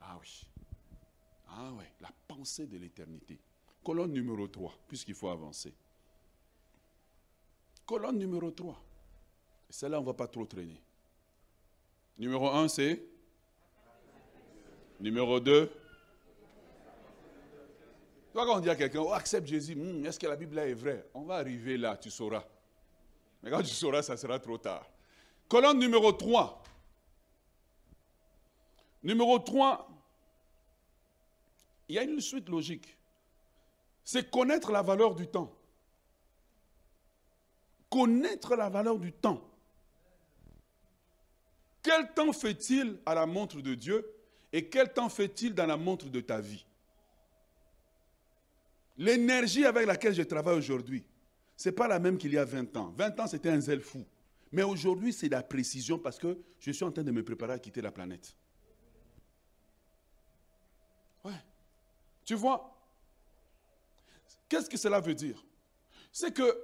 Ah oui. Ah oui, la pensée de l'éternité. Colonne numéro 3, puisqu'il faut avancer. Colonne numéro 3. Celle-là, on ne va pas trop traîner. Numéro 1, c'est? Numéro 2. Toi, quand on dit à quelqu'un, oh, accepte Jésus, hmm, est-ce que la Bible est vraie? On va arriver là, tu sauras. Mais quand tu sauras, ça sera trop tard. Colonne numéro 3. Numéro 3, il y a une suite logique. C'est connaître la valeur du temps. Connaître la valeur du temps. Quel temps fait-il à la montre de Dieu et quel temps fait-il dans la montre de ta vie? L'énergie avec laquelle je travaille aujourd'hui, ce n'est pas la même qu'il y a 20 ans. 20 ans, c'était un zèle fou. Mais aujourd'hui, c'est la précision parce que je suis en train de me préparer à quitter la planète. Ouais. Tu vois? Qu'est-ce que cela veut dire? C'est que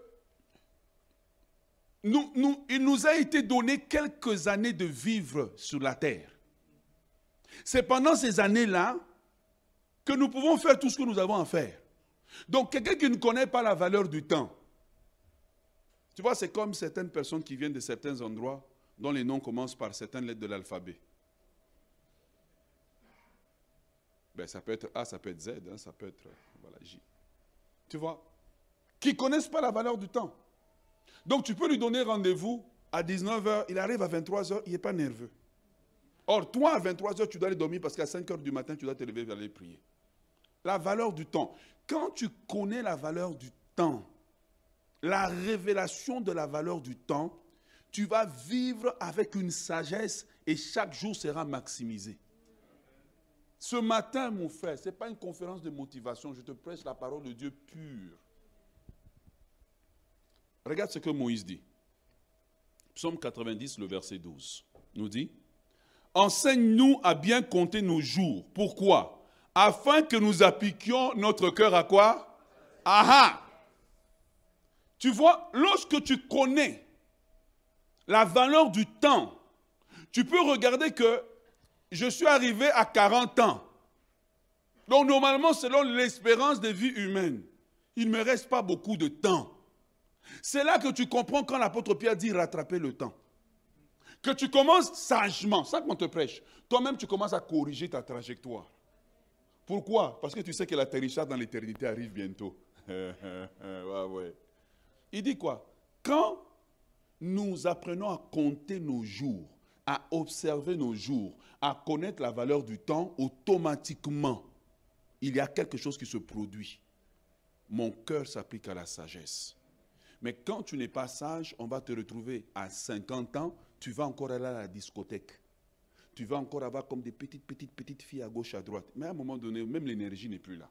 il nous a été donné quelques années de vivre sur la terre. C'est pendant ces années-là que nous pouvons faire tout ce que nous avons à faire. Donc, quelqu'un qui ne connaît pas la valeur du temps, tu vois, c'est comme certaines personnes qui viennent de certains endroits dont les noms commencent par certaines lettres de l'alphabet. Ben, ça peut être A, ça peut être Z, hein, ça peut être J. Tu vois? Qui ne connaissent pas la valeur du temps. Donc tu peux lui donner rendez-vous à 19h, il arrive à 23h, il n'est pas nerveux. Or, toi, à 23h, tu dois aller dormir parce qu'à 5h du matin, tu dois te lever et aller prier. La valeur du temps. Quand tu connais la valeur du temps, la révélation de la valeur du temps, tu vas vivre avec une sagesse et chaque jour sera maximisé. Ce matin, mon frère, ce n'est pas une conférence de motivation, je te prêche la parole de Dieu pure. Regarde ce que Moïse dit. Psaume 90, le verset 12, nous dit, Enseigne-nous à bien compter nos jours. Pourquoi? Afin que nous appliquions notre cœur à quoi? Aha Tu vois, lorsque tu connais la valeur du temps, tu peux regarder que je suis arrivé à 40 ans. Donc normalement, selon l'espérance de vie humaine, il ne me reste pas beaucoup de temps. C'est là que tu comprends quand l'apôtre Pierre dit rattraper le temps. Que tu commences sagement, ça qu'on te prêche. Toi-même, tu commences à corriger ta trajectoire. Pourquoi? Parce que tu sais que l'atterrissage dans l'éternité arrive bientôt. Il dit quoi? Quand nous apprenons à compter nos jours, à observer nos jours, à connaître la valeur du temps, automatiquement, il y a quelque chose qui se produit. Mon cœur s'applique à la sagesse. Mais quand tu n'es pas sage, on va te retrouver à 50 ans, tu vas encore aller à la discothèque. Tu vas encore avoir comme des petites, petites, petites filles à gauche, à droite. Mais à un moment donné, même l'énergie n'est plus là.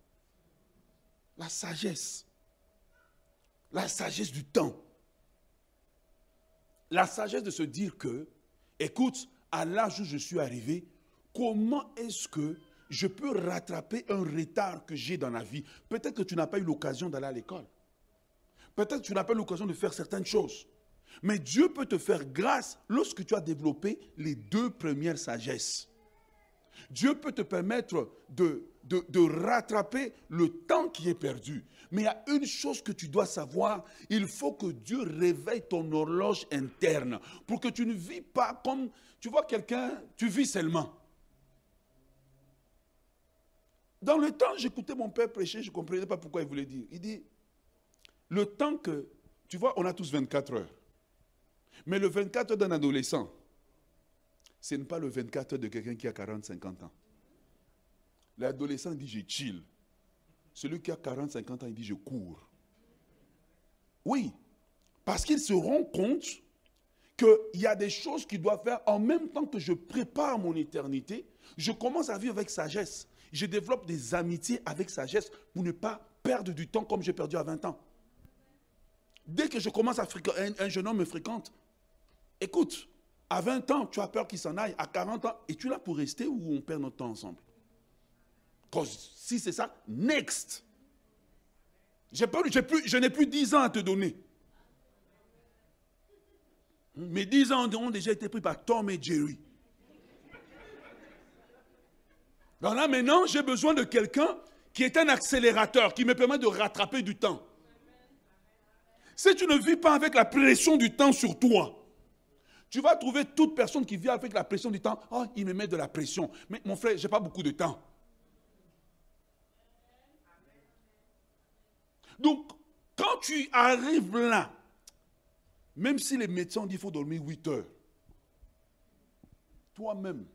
La sagesse. La sagesse du temps. La sagesse de se dire que, écoute, à l'âge où je suis arrivé, comment est-ce que je peux rattraper un retard que j'ai dans la vie? Peut-être que tu n'as pas eu l'occasion d'aller à l'école. Peut-être que tu n'as pas eu l'occasion de faire certaines choses. Mais Dieu peut te faire grâce lorsque tu as développé les deux premières sagesses. Dieu peut te permettre de, de, rattraper le temps qui est perdu. Mais il y a une chose que tu dois savoir, il faut que Dieu réveille ton horloge interne pour que tu ne vis pas comme, tu vois quelqu'un, tu vis seulement. Dans le temps, j'écoutais mon père prêcher, je ne comprenais pas pourquoi il voulait dire. Il dit, le temps que, tu vois, on a tous 24 heures. Mais le 24 heures d'un adolescent, ce n'est pas le 24 heures de quelqu'un qui a 40, 50 ans. L'adolescent dit je chill. Celui qui a 40, 50 ans, il dit je cours. Oui, parce qu'il se rend compte qu'il y a des choses qu'il doit faire en même temps que je prépare mon éternité. Je commence à vivre avec sagesse. Je développe des amitiés avec sagesse pour ne pas perdre du temps comme j'ai perdu à 20 ans. Dès que je commence à fréquenter, un, jeune homme me fréquente, écoute, à 20 ans, tu as peur qu'il s'en aille, à 40 ans, es-tu là pour rester ou on perd notre temps ensemble? Si c'est ça, next. Plus, je n'ai plus 10 ans à te donner. Mes 10 ans ont déjà été pris par Tom et Jerry. Alors là, maintenant, j'ai besoin de quelqu'un qui est un accélérateur, qui me permet de rattraper du temps. Si tu ne vis pas avec la pression du temps sur toi, tu vas trouver toute personne qui vit avec la pression du temps. Oh, il me met de la pression. Mais mon frère, je n'ai pas beaucoup de temps. Donc, quand tu arrives là, même si les médecins disent qu'il faut dormir 8 heures, toi-même,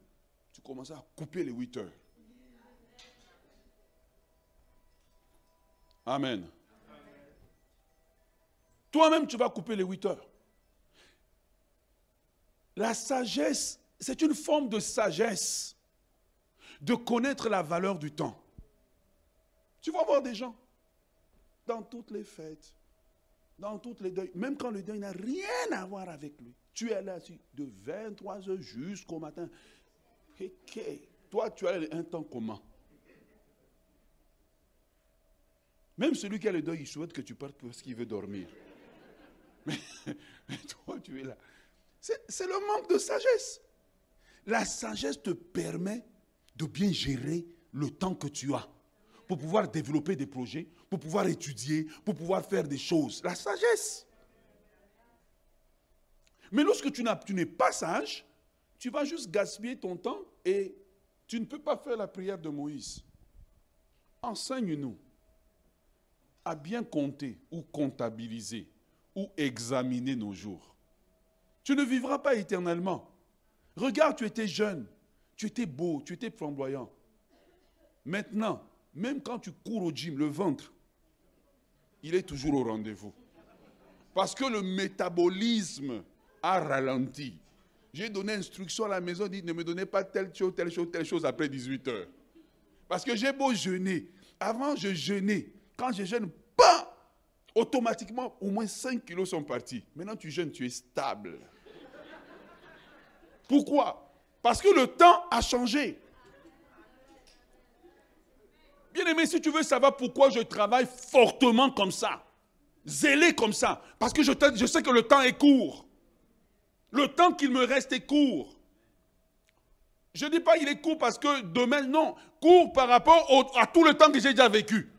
tu commences à couper les 8 heures. Amen. Toi-même, tu vas couper les 8 heures. La sagesse, c'est une forme de sagesse de connaître la valeur du temps. Tu vas voir des gens dans toutes les fêtes, dans toutes les deuils, même quand le deuil n'a rien à voir avec lui. Tu es là de 23 heures jusqu'au matin. Toi, tu as un temps comment Même celui qui a le deuil, il souhaite que tu partes parce qu'il veut dormir. Mais, toi, tu es là. C'est le manque de sagesse. La sagesse te permet de bien gérer le temps que tu as pour pouvoir développer des projets, pour pouvoir étudier, pour pouvoir faire des choses. La sagesse. Mais lorsque tu n'es pas sage, tu vas juste gaspiller ton temps et tu ne peux pas faire la prière de Moïse. Enseigne-nous à bien compter ou comptabiliser ou examiner nos jours. Tu ne vivras pas éternellement. Regarde, tu étais jeune, tu étais beau, tu étais flamboyant. Maintenant, même quand tu cours au gym, le ventre, il est toujours au rendez-vous. Parce que le métabolisme a ralenti. J'ai donné instruction à la maison, dit ne me donnez pas telle chose, telle chose, telle chose après 18 heures. Parce que j'ai beau jeûner. Avant, je jeûnais. Quand je jeûne, pas automatiquement, au moins 5 kilos sont partis. Maintenant, tu jeûnes, tu es stable. Pourquoi? Parce que le temps a changé. Bien aimé, si tu veux savoir pourquoi je travaille fortement comme ça, zélé comme ça, parce que je, sais que le temps est court. Le temps qu'il me reste est court. Je ne dis pas qu'il est court parce que demain, non, court par rapport à tout le temps que j'ai déjà vécu.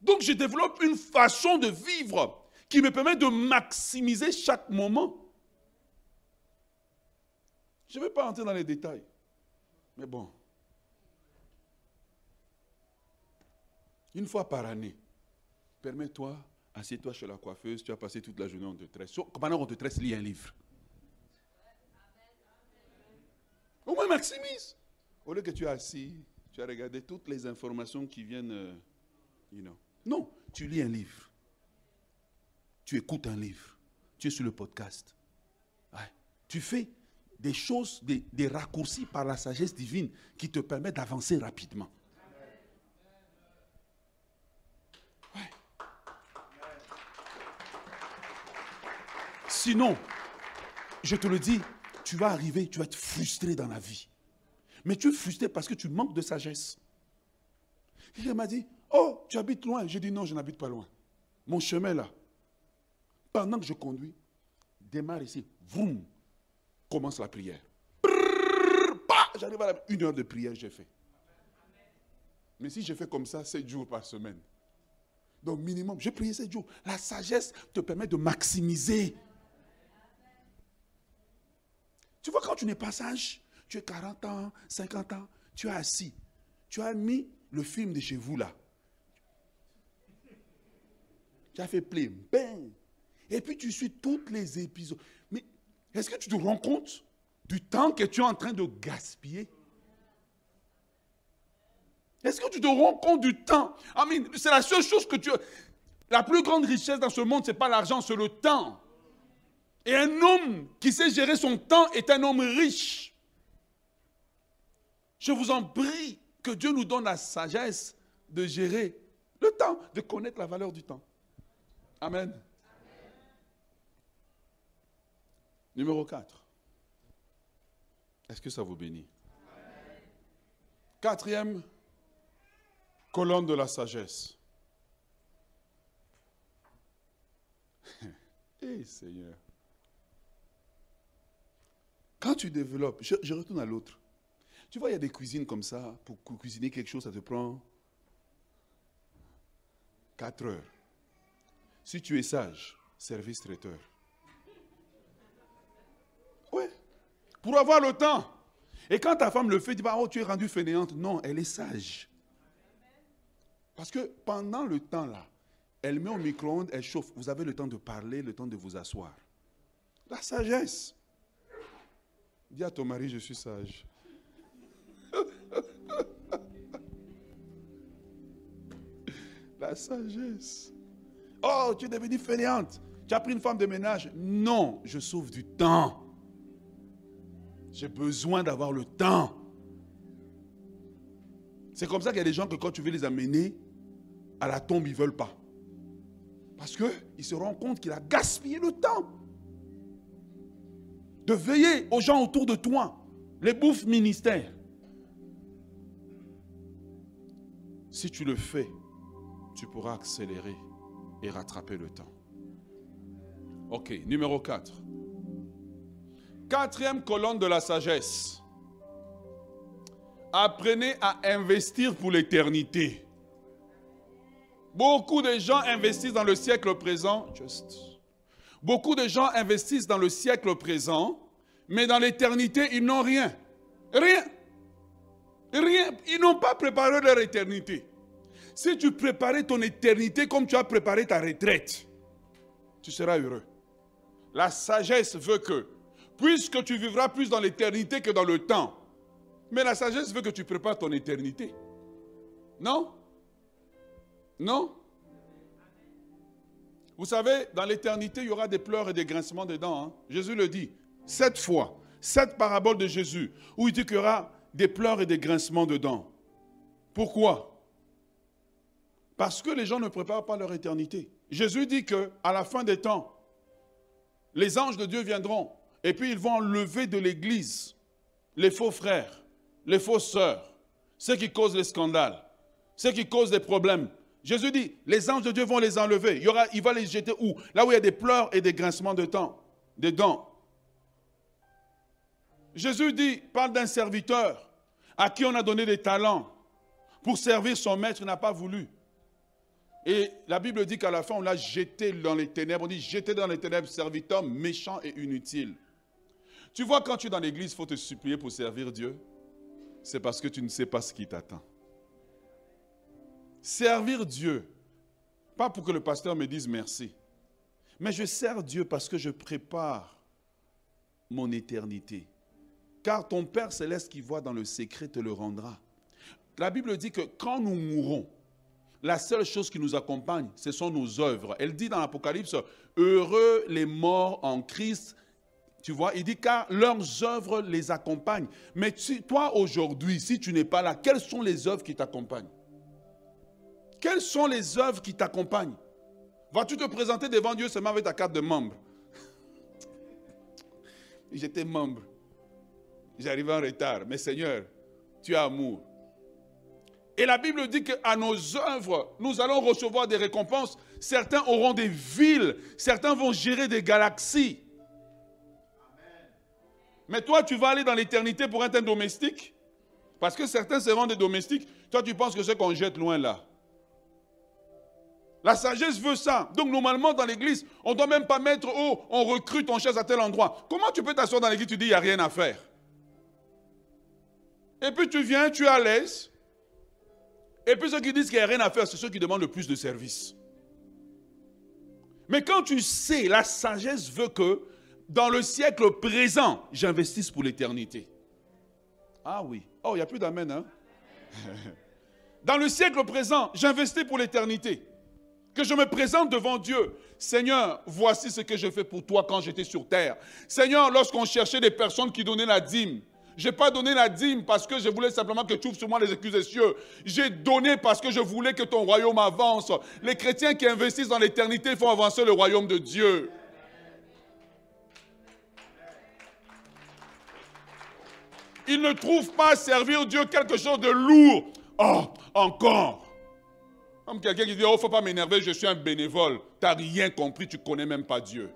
Donc je développe une façon de vivre qui me permet de maximiser chaque moment. Je ne vais pas entrer dans les détails. Mais bon. Une fois par année, permets-toi, assieds-toi chez la coiffeuse, tu as passé toute la journée en te tresse. Pendant qu'on te tresse, lis un livre. Au moins maximise. Au lieu que tu es assis, tu as regardé toutes les informations qui viennent, euh, you know. Non, tu lis un livre. Tu écoutes un livre. Tu es sur le podcast. Tu fais des choses, des, raccourcis par la sagesse divine qui te permettent d'avancer rapidement. Sinon, je te le dis, tu vas arriver, tu vas être frustré dans la vie. Mais tu es frustré parce que tu manques de sagesse. Il m'a dit, Oh, tu habites loin. J'ai dit non, je n'habite pas loin. Mon chemin là. Pendant que je conduis, démarre ici. Vroom, commence la prière. J'arrive à la, une heure de prière, j'ai fait. Mais si je fais comme ça, 7 jours par semaine. Donc minimum, j'ai prié 7 jours. La sagesse te permet de maximiser. Tu vois, quand tu n'es pas sage, tu es 40 ans, 50 ans, tu es assis. Tu as mis le film de chez vous là. Tu as fait plein. Et puis tu suis tous les épisodes. Est-ce que tu te rends compte du temps que tu es en train de gaspiller? Est-ce que tu te rends compte du temps? C'est la seule chose que tu. La plus grande richesse dans ce monde, ce n'est pas l'argent, c'est le temps. Et un homme qui sait gérer son temps est un homme riche. Je vous en prie que Dieu nous donne la sagesse de gérer le temps, de connaître la valeur du temps. Amen. Numéro 4. Est-ce que ça vous bénit? Quatrième colonne de la sagesse. Eh Seigneur. Quand tu développes, je, je retourne à l'autre. Tu vois, il y a des cuisines comme ça. Pour cuisiner quelque chose, ça te prend 4 heures. Si tu es sage, service traiteur. Oui. Pour avoir le temps. Et quand ta femme le fait, tu dis, oh, tu es rendue fainéante. Non, elle est sage. Parce que pendant le temps là, elle met au micro-ondes, elle chauffe. Vous avez le temps de parler, le temps de vous asseoir. La sagesse. Dis à ton mari, je suis sage. La sagesse. Oh, tu es devenue fainéante. Tu as pris une femme de ménage. Non, je sauve du temps. J'ai besoin d'avoir le temps. C'est comme ça qu'il y a des gens que quand tu veux les amener à la tombe, ils ne veulent pas. Parce qu'ils se rendent compte qu'il a gaspillé le temps de veiller aux gens autour de toi, les bouffes ministères. Si tu le fais, tu pourras accélérer et rattraper le temps. Ok, numéro 4. Quatrième colonne de la sagesse. Apprenez à investir pour l'éternité. Beaucoup de gens investissent dans le siècle présent. Beaucoup de gens investissent dans le siècle présent, mais dans l'éternité, ils n'ont rien. Rien. Rien. Ils n'ont pas préparé leur éternité. Si tu préparais ton éternité comme tu as préparé ta retraite, tu seras heureux. La sagesse veut que, puisque tu vivras plus dans l'éternité que dans le temps, mais la sagesse veut que tu prépares ton éternité. Non? Non? Vous savez, dans l'éternité, il y aura des pleurs et des grincements de dents. Hein. Jésus le dit. Sept fois. Sept paraboles de Jésus. Où il dit qu'il y aura des pleurs et des grincements de dents. Pourquoi? Parce que les gens ne préparent pas leur éternité. Jésus dit que à la fin des temps, les anges de Dieu viendront et puis ils vont enlever de l'Église les faux frères, les fausses sœurs, ceux qui causent les scandales, ceux qui causent des problèmes. Jésus dit, les anges de Dieu vont les enlever. Il, y aura, il va les jeter où? Là où il y a des pleurs et des grincements de temps, dents. Jésus dit, parle d'un serviteur à qui on a donné des talents pour servir son maître, il n'a pas voulu. Et la Bible dit qu'à la fin, on l'a jeté dans les ténèbres. On dit jeté dans les ténèbres, serviteur méchant et inutile. Tu vois, quand tu es dans l'église, il faut te supplier pour servir Dieu. C'est parce que tu ne sais pas ce qui t'attend. Servir Dieu, pas pour que le pasteur me dise merci, mais je sers Dieu parce que je prépare mon éternité. Car ton Père céleste qui voit dans le secret te le rendra. La Bible dit que quand nous mourrons, la seule chose qui nous accompagne, ce sont nos œuvres. Elle dit dans l'Apocalypse, heureux les morts en Christ. Tu vois, il dit car leurs œuvres les accompagnent. Mais toi aujourd'hui, si tu n'es pas là, quelles sont les œuvres qui t'accompagnent? Quelles sont les œuvres qui t'accompagnent? Vas-tu te présenter devant Dieu seulement avec ta carte de membre? J'étais membre. J'arrive en retard. Mais Seigneur, tu as amour. Et la Bible dit qu'à nos œuvres, nous allons recevoir des récompenses. Certains auront des villes, certains vont gérer des galaxies. Mais toi, tu vas aller dans l'éternité pour être un domestique Parce que certains seront des domestiques. Toi, tu penses que c'est qu'on jette loin là. La sagesse veut ça. Donc, normalement, dans l'église, on ne doit même pas mettre, oh, on recrute, on chasse à tel endroit. Comment tu peux t'asseoir dans l'église, tu dis, il n'y a rien à faire? Et puis tu viens, tu es à l'aise. Et puis ceux qui disent qu'il n'y a rien à faire, c'est ceux qui demandent le plus de services. Mais quand tu sais, la sagesse veut que dans le siècle présent, j'investisse pour l'éternité. Ah oui. Oh, il n'y a plus d'amen, hein? Dans le siècle présent, j'investis pour l'éternité. Que je me présente devant Dieu. Seigneur, voici ce que j'ai fait pour toi quand j'étais sur terre. Seigneur, lorsqu'on cherchait des personnes qui donnaient la dîme, je n'ai pas donné la dîme parce que je voulais simplement que tu ouvres sur moi les excuses des cieux. J'ai donné parce que je voulais que ton royaume avance. Les chrétiens qui investissent dans l'éternité font avancer le royaume de Dieu. Ils ne trouvent pas servir Dieu quelque chose de lourd. Oh, encore. Comme quelqu'un qui dit, oh, faut pas m'énerver, je suis un bénévole. Tu n'as rien compris, tu connais même pas Dieu.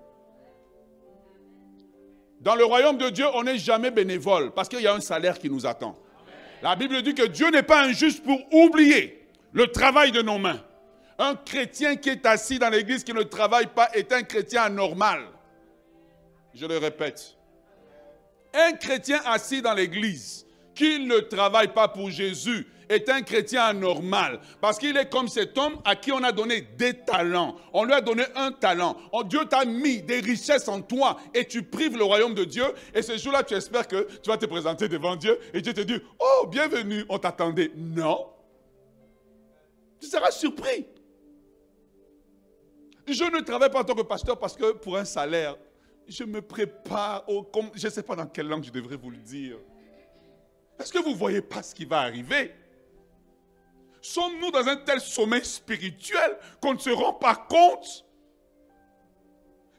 Dans le royaume de Dieu, on n'est jamais bénévole parce qu'il y a un salaire qui nous attend. La Bible dit que Dieu n'est pas injuste pour oublier le travail de nos mains. Un chrétien qui est assis dans l'église qui ne travaille pas est un chrétien anormal. Je le répète. Un chrétien assis dans l'église qui ne travaille pas pour Jésus est un chrétien anormal. Parce qu'il est comme cet homme à qui on a donné des talents. On lui a donné un talent. Oh, Dieu t'a mis des richesses en toi et tu prives le royaume de Dieu. Et ce jour-là, tu espères que tu vas te présenter devant Dieu et Dieu te dit, oh, bienvenue, on t'attendait. Non. Tu seras surpris. Je ne travaille pas en tant que pasteur parce que pour un salaire, je me prépare au... Je ne sais pas dans quelle langue je devrais vous le dire. Est-ce que vous ne voyez pas ce qui va arriver? Sommes-nous dans un tel sommeil spirituel qu'on ne se rend pas compte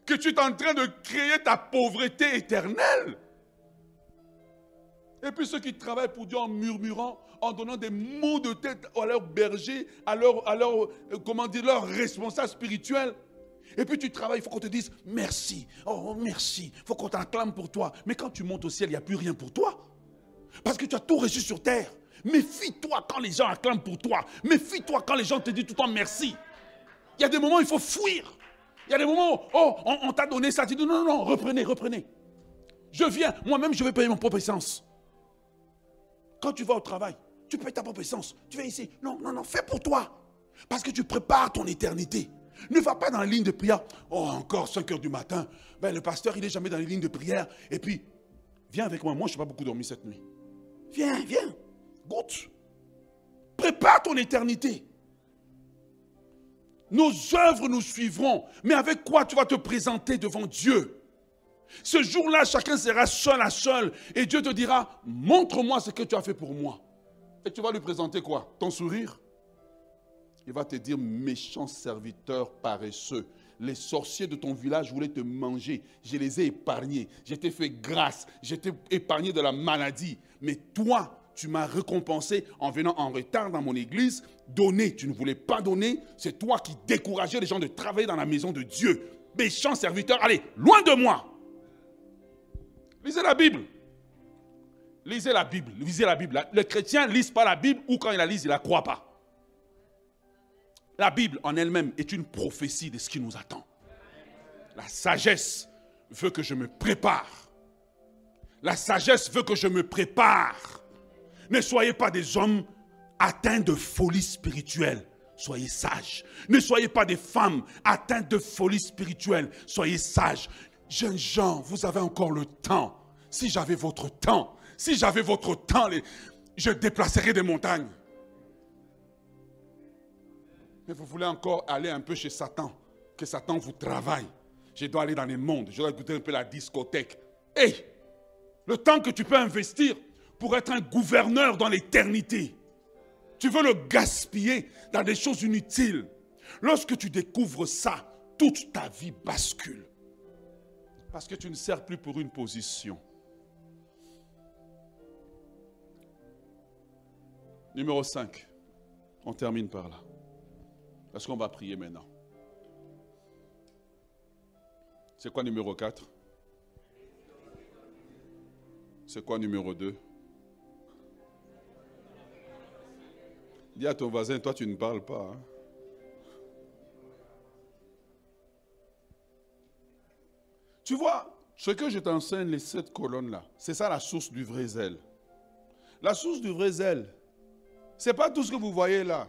que tu es en train de créer ta pauvreté éternelle? Et puis ceux qui travaillent pour Dieu en murmurant, en donnant des mots de tête à leurs bergers, à leur, à leur, euh, comment dire, leur responsable spirituel. Et puis tu travailles, il faut qu'on te dise merci. Oh, merci. Il faut qu'on t'acclame pour toi. Mais quand tu montes au ciel, il n'y a plus rien pour toi. Parce que tu as tout reçu sur terre. Méfie-toi quand les gens acclament pour toi. Méfie-toi quand les gens te disent tout le temps merci. Il y a des moments où il faut fuir. Il y a des moments où, oh, on, t'a donné ça. Tu dis non, non, non, reprenez, reprenez. Je viens, moi-même, je vais payer mon propre essence. Quand tu vas au travail, tu payes ta propre essence. Tu viens ici. Non, non, non, fais pour toi. Parce que tu prépares ton éternité. Ne va pas dans la ligne de prière. Oh, encore 5 heures du matin. Ben, le pasteur, il n'est jamais dans les lignes de prière. Et puis, viens avec moi. Moi, je n'ai pas beaucoup dormi cette nuit. Viens, viens. Goûte. Prépare ton éternité. Nos œuvres nous suivront. Mais avec quoi tu vas te présenter devant Dieu? Ce jour-là, chacun sera seul à seul. Et Dieu te dira, montre-moi ce que tu as fait pour moi. Et tu vas lui présenter quoi? Ton sourire? Il va te dire, méchant serviteur paresseux. Les sorciers de ton village voulaient te manger. Je les ai épargnés. J'ai fait grâce. J'étais épargné de la maladie. Mais toi, tu m'as récompensé en venant en retard dans mon église. Donner, tu ne voulais pas donner. C'est toi qui décourageais les gens de travailler dans la maison de Dieu. Méchant serviteur, allez, loin de moi. Lisez la Bible. Lisez la Bible. Lisez la Bible. Le chrétien ne lise pas la Bible ou quand il la lise, il ne la croit pas. La Bible en elle-même est une prophétie de ce qui nous attend. La sagesse veut que je me prépare. La sagesse veut que je me prépare. Ne soyez pas des hommes atteints de folie spirituelle. Soyez sages. Ne soyez pas des femmes atteintes de folie spirituelle. Soyez sages. Jeunes gens, vous avez encore le temps. Si j'avais votre temps, si j'avais votre temps, je déplacerais des montagnes. Mais vous voulez encore aller un peu chez Satan, que Satan vous travaille. Je dois aller dans les mondes, je dois goûter un peu la discothèque. Hé, le temps que tu peux investir pour être un gouverneur dans l'éternité. Tu veux le gaspiller dans des choses inutiles. Lorsque tu découvres ça, toute ta vie bascule. Parce que tu ne sers plus pour une position. Numéro 5. On termine par là. Est-ce qu'on va prier maintenant? C'est quoi numéro 4 C'est quoi numéro 2 Dis à ton voisin, toi tu ne parles pas. Hein. Tu vois, ce que je t'enseigne, les sept colonnes-là, c'est ça la source du vrai zèle. La source du vrai zèle, ce n'est pas tout ce que vous voyez là.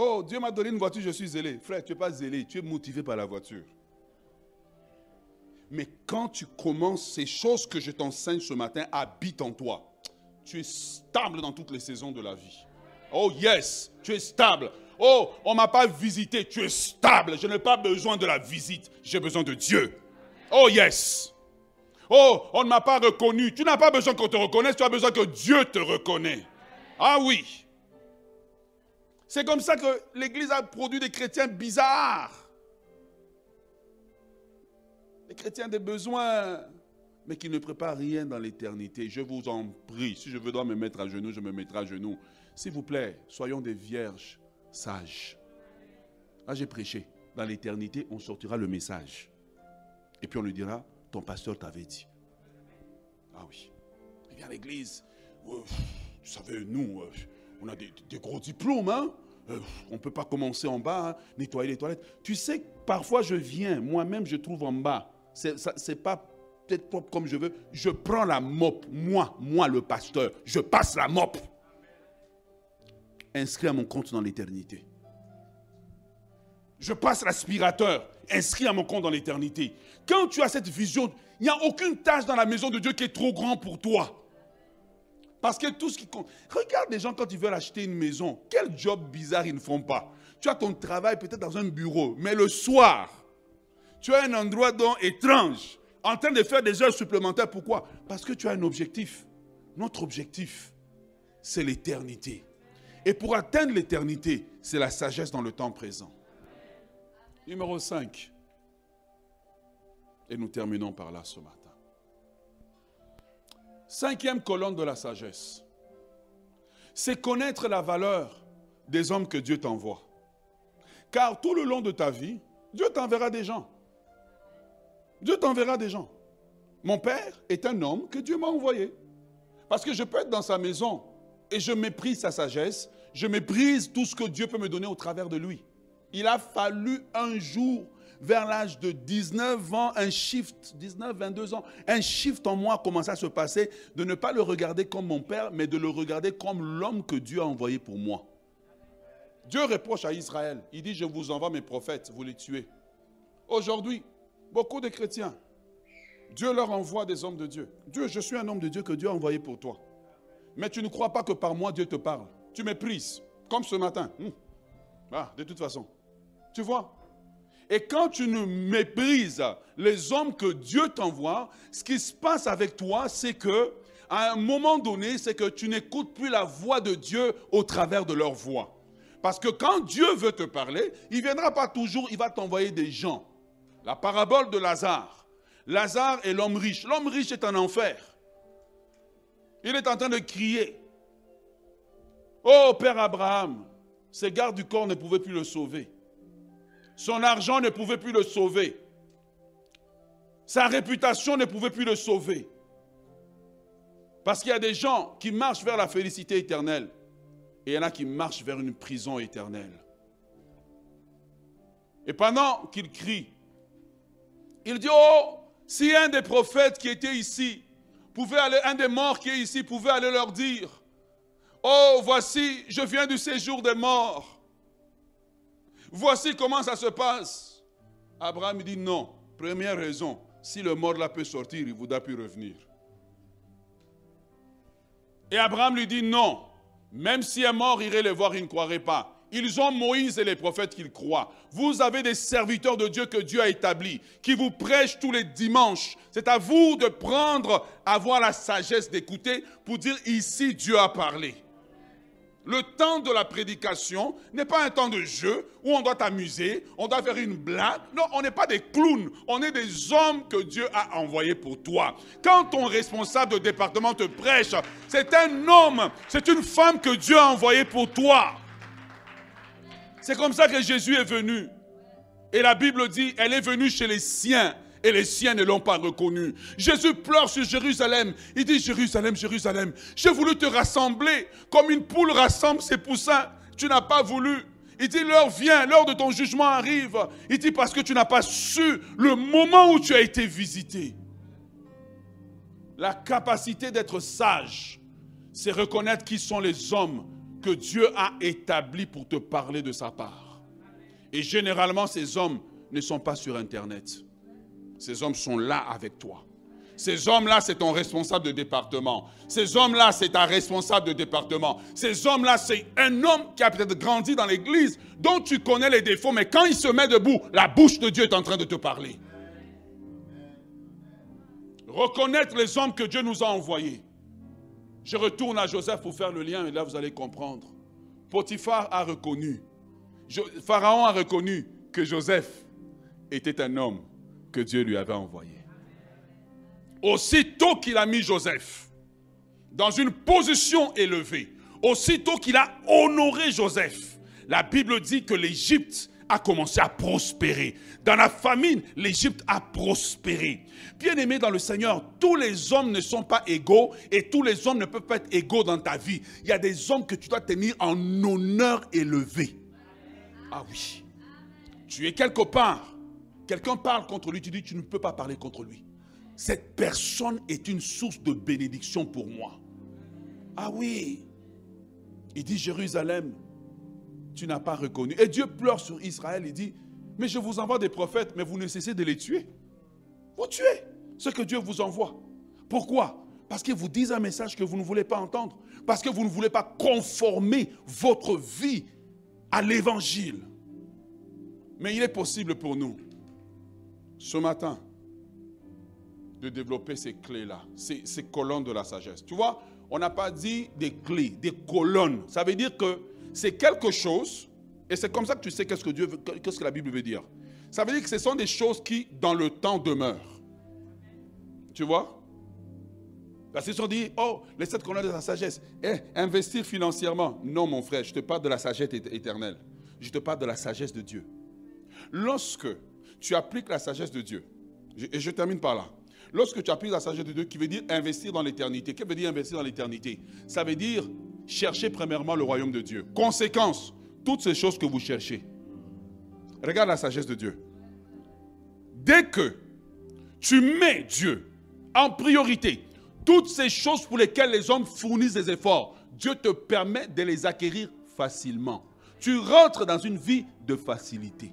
Oh, Dieu m'a donné une voiture, je suis zélé. Frère, tu n'es pas zélé, tu es motivé par la voiture. Mais quand tu commences, ces choses que je t'enseigne ce matin habitent en toi. Tu es stable dans toutes les saisons de la vie. Oh yes, tu es stable. Oh, on ne m'a pas visité, tu es stable. Je n'ai pas besoin de la visite, j'ai besoin de Dieu. Oh yes. Oh, on ne m'a pas reconnu. Tu n'as pas besoin qu'on te reconnaisse, tu as besoin que Dieu te reconnaisse. Ah oui. C'est comme ça que l'Église a produit des chrétiens bizarres. Des chrétiens des besoins, mais qui ne préparent rien dans l'éternité. Je vous en prie, si je veux me mettre à genoux, je me mettrai à genoux. S'il vous plaît, soyons des vierges sages. Là, j'ai prêché. Dans l'éternité, on sortira le message. Et puis on lui dira, ton pasteur t'avait dit. Ah oui. Vient à l'église. Vous savez, nous, on a des, gros diplômes, hein euh, on ne peut pas commencer en bas, hein, nettoyer les toilettes. Tu sais, parfois je viens, moi-même je trouve en bas. Ce n'est pas peut-être propre comme je veux. Je prends la mop, moi, moi le pasteur, je passe la mop. Inscrit à mon compte dans l'éternité. Je passe l'aspirateur, inscrit à mon compte dans l'éternité. Quand tu as cette vision, il n'y a aucune tâche dans la maison de Dieu qui est trop grand pour toi. Parce que tout ce qui compte. Regarde les gens quand ils veulent acheter une maison. Quel job bizarre ils ne font pas. Tu as ton travail peut-être dans un bureau, mais le soir, tu as un endroit étrange, en train de faire des heures supplémentaires. Pourquoi? Parce que tu as un objectif. Notre objectif, c'est l'éternité. Et pour atteindre l'éternité, c'est la sagesse dans le temps présent. Numéro 5. Et nous terminons par là ce matin. Cinquième colonne de la sagesse. C'est connaître la valeur des hommes que Dieu t'envoie. Car tout le long de ta vie, Dieu t'enverra des gens. Dieu t'enverra des gens. Mon père est un homme que Dieu m'a envoyé. Parce que je peux être dans sa maison et je méprise sa sagesse, je méprise tout ce que Dieu peut me donner au travers de lui. Il a fallu un jour, vers l'âge de 19 ans, un shift, 19, 22 ans, un shift en moi a commencé à se passer, de ne pas le regarder comme mon père, mais de le regarder comme l'homme que Dieu a envoyé pour moi. Dieu reproche à Israël, il dit, je vous envoie mes prophètes, vous les tuez. Aujourd'hui, beaucoup de chrétiens, Dieu leur envoie des hommes de Dieu. Dieu, je suis un homme de Dieu que Dieu a envoyé pour toi. Mais tu ne crois pas que par moi Dieu te parle. Tu méprises, comme ce matin. Hmm. Ah, de toute façon. Tu vois Et quand tu ne méprises les hommes que Dieu t'envoie, ce qui se passe avec toi, c'est que, à un moment donné, c'est que tu n'écoutes plus la voix de Dieu au travers de leur voix. Parce que quand Dieu veut te parler, il viendra pas toujours, il va t'envoyer des gens. La parabole de Lazare. Lazare est l'homme riche. L'homme riche est en enfer. Il est en train de crier. Oh Père Abraham, ses gardes du corps ne pouvaient plus le sauver. Son argent ne pouvait plus le sauver. Sa réputation ne pouvait plus le sauver. Parce qu'il y a des gens qui marchent vers la félicité éternelle et il y en a qui marchent vers une prison éternelle. Et pendant qu'il crie, il dit, oh, si un des prophètes qui était ici pouvait aller, un des morts qui est ici pouvait aller leur dire, oh, voici, je viens du séjour des morts. Voici comment ça se passe. Abraham dit non. Première raison, si le mort là peut sortir, il voudra plus revenir. Et Abraham lui dit non. Même si un mort irait le voir, il ne croirait pas. Ils ont Moïse et les prophètes qu'ils croient. Vous avez des serviteurs de Dieu que Dieu a établis, qui vous prêchent tous les dimanches. C'est à vous de prendre, avoir la sagesse d'écouter pour dire ici Dieu a parlé. Le temps de la prédication n'est pas un temps de jeu où on doit t'amuser, on doit faire une blague. Non, on n'est pas des clowns, on est des hommes que Dieu a envoyés pour toi. Quand ton responsable de département te prêche, c'est un homme, c'est une femme que Dieu a envoyé pour toi. C'est comme ça que Jésus est venu. Et la Bible dit, elle est venue chez les siens et les siens ne l'ont pas reconnu. Jésus pleure sur Jérusalem. Il dit, Jérusalem, Jérusalem, j'ai voulu te rassembler comme une poule rassemble ses poussins. Tu n'as pas voulu. Il dit, l'heure vient, l'heure de ton jugement arrive. Il dit, parce que tu n'as pas su le moment où tu as été visité. La capacité d'être sage, c'est reconnaître qui sont les hommes que Dieu a établis pour te parler de sa part. Et généralement, ces hommes ne sont pas sur Internet. Ces hommes sont là avec toi. Ces hommes-là, c'est ton responsable de département. Ces hommes-là, c'est ta responsable de département. Ces hommes-là, c'est un homme qui a peut-être grandi dans l'église, dont tu connais les défauts, mais quand il se met debout, la bouche de Dieu est en train de te parler. Reconnaître les hommes que Dieu nous a envoyés. Je retourne à Joseph pour faire le lien, et là vous allez comprendre. Potiphar a reconnu, Pharaon a reconnu que Joseph était un homme Dieu lui avait envoyé. Aussitôt qu'il a mis Joseph dans une position élevée, aussitôt qu'il a honoré Joseph, la Bible dit que l'Égypte a commencé à prospérer. Dans la famine, l'Égypte a prospéré. Bien-aimé dans le Seigneur, tous les hommes ne sont pas égaux et tous les hommes ne peuvent pas être égaux dans ta vie. Il y a des hommes que tu dois tenir en honneur élevé. Ah oui. Tu es quelque part. Quelqu'un parle contre lui, tu dis tu ne peux pas parler contre lui. Cette personne est une source de bénédiction pour moi. Ah oui. Il dit Jérusalem, tu n'as pas reconnu. Et Dieu pleure sur Israël, il dit, mais je vous envoie des prophètes, mais vous ne cessez de les tuer. Vous tuez ce que Dieu vous envoie. Pourquoi? Parce qu'ils vous disent un message que vous ne voulez pas entendre. Parce que vous ne voulez pas conformer votre vie à l'évangile. Mais il est possible pour nous, ce matin, de développer ces clés-là, ces, colonnes de la sagesse. Tu vois, on n'a pas dit des clés, des colonnes. Ça veut dire que c'est quelque chose, et c'est comme ça que tu sais qu'est-ce que Dieu, qu'est-ce que la Bible veut dire. Ça veut dire que ce sont des choses qui, dans le temps, demeurent. Tu vois? Parce qu'ils ont dit, oh, les sept colonnes de la sagesse. Eh, investir financièrement. Non, mon frère, je te parle de la sagesse éternelle. Je te parle de la sagesse de Dieu. Lorsque tu appliques la sagesse de Dieu, et je termine par là, Lorsque tu appliques la sagesse de Dieu, qui veut dire investir dans l'éternité. Qu'est-ce que veut dire investir dans l'éternité Ça veut dire chercher premièrement le royaume de Dieu. Conséquence, toutes ces choses que vous cherchez. Regarde la sagesse de Dieu. Dès que tu mets Dieu en priorité, toutes ces choses pour lesquelles les hommes fournissent des efforts, Dieu te permet de les acquérir facilement. Tu rentres dans une vie de facilité.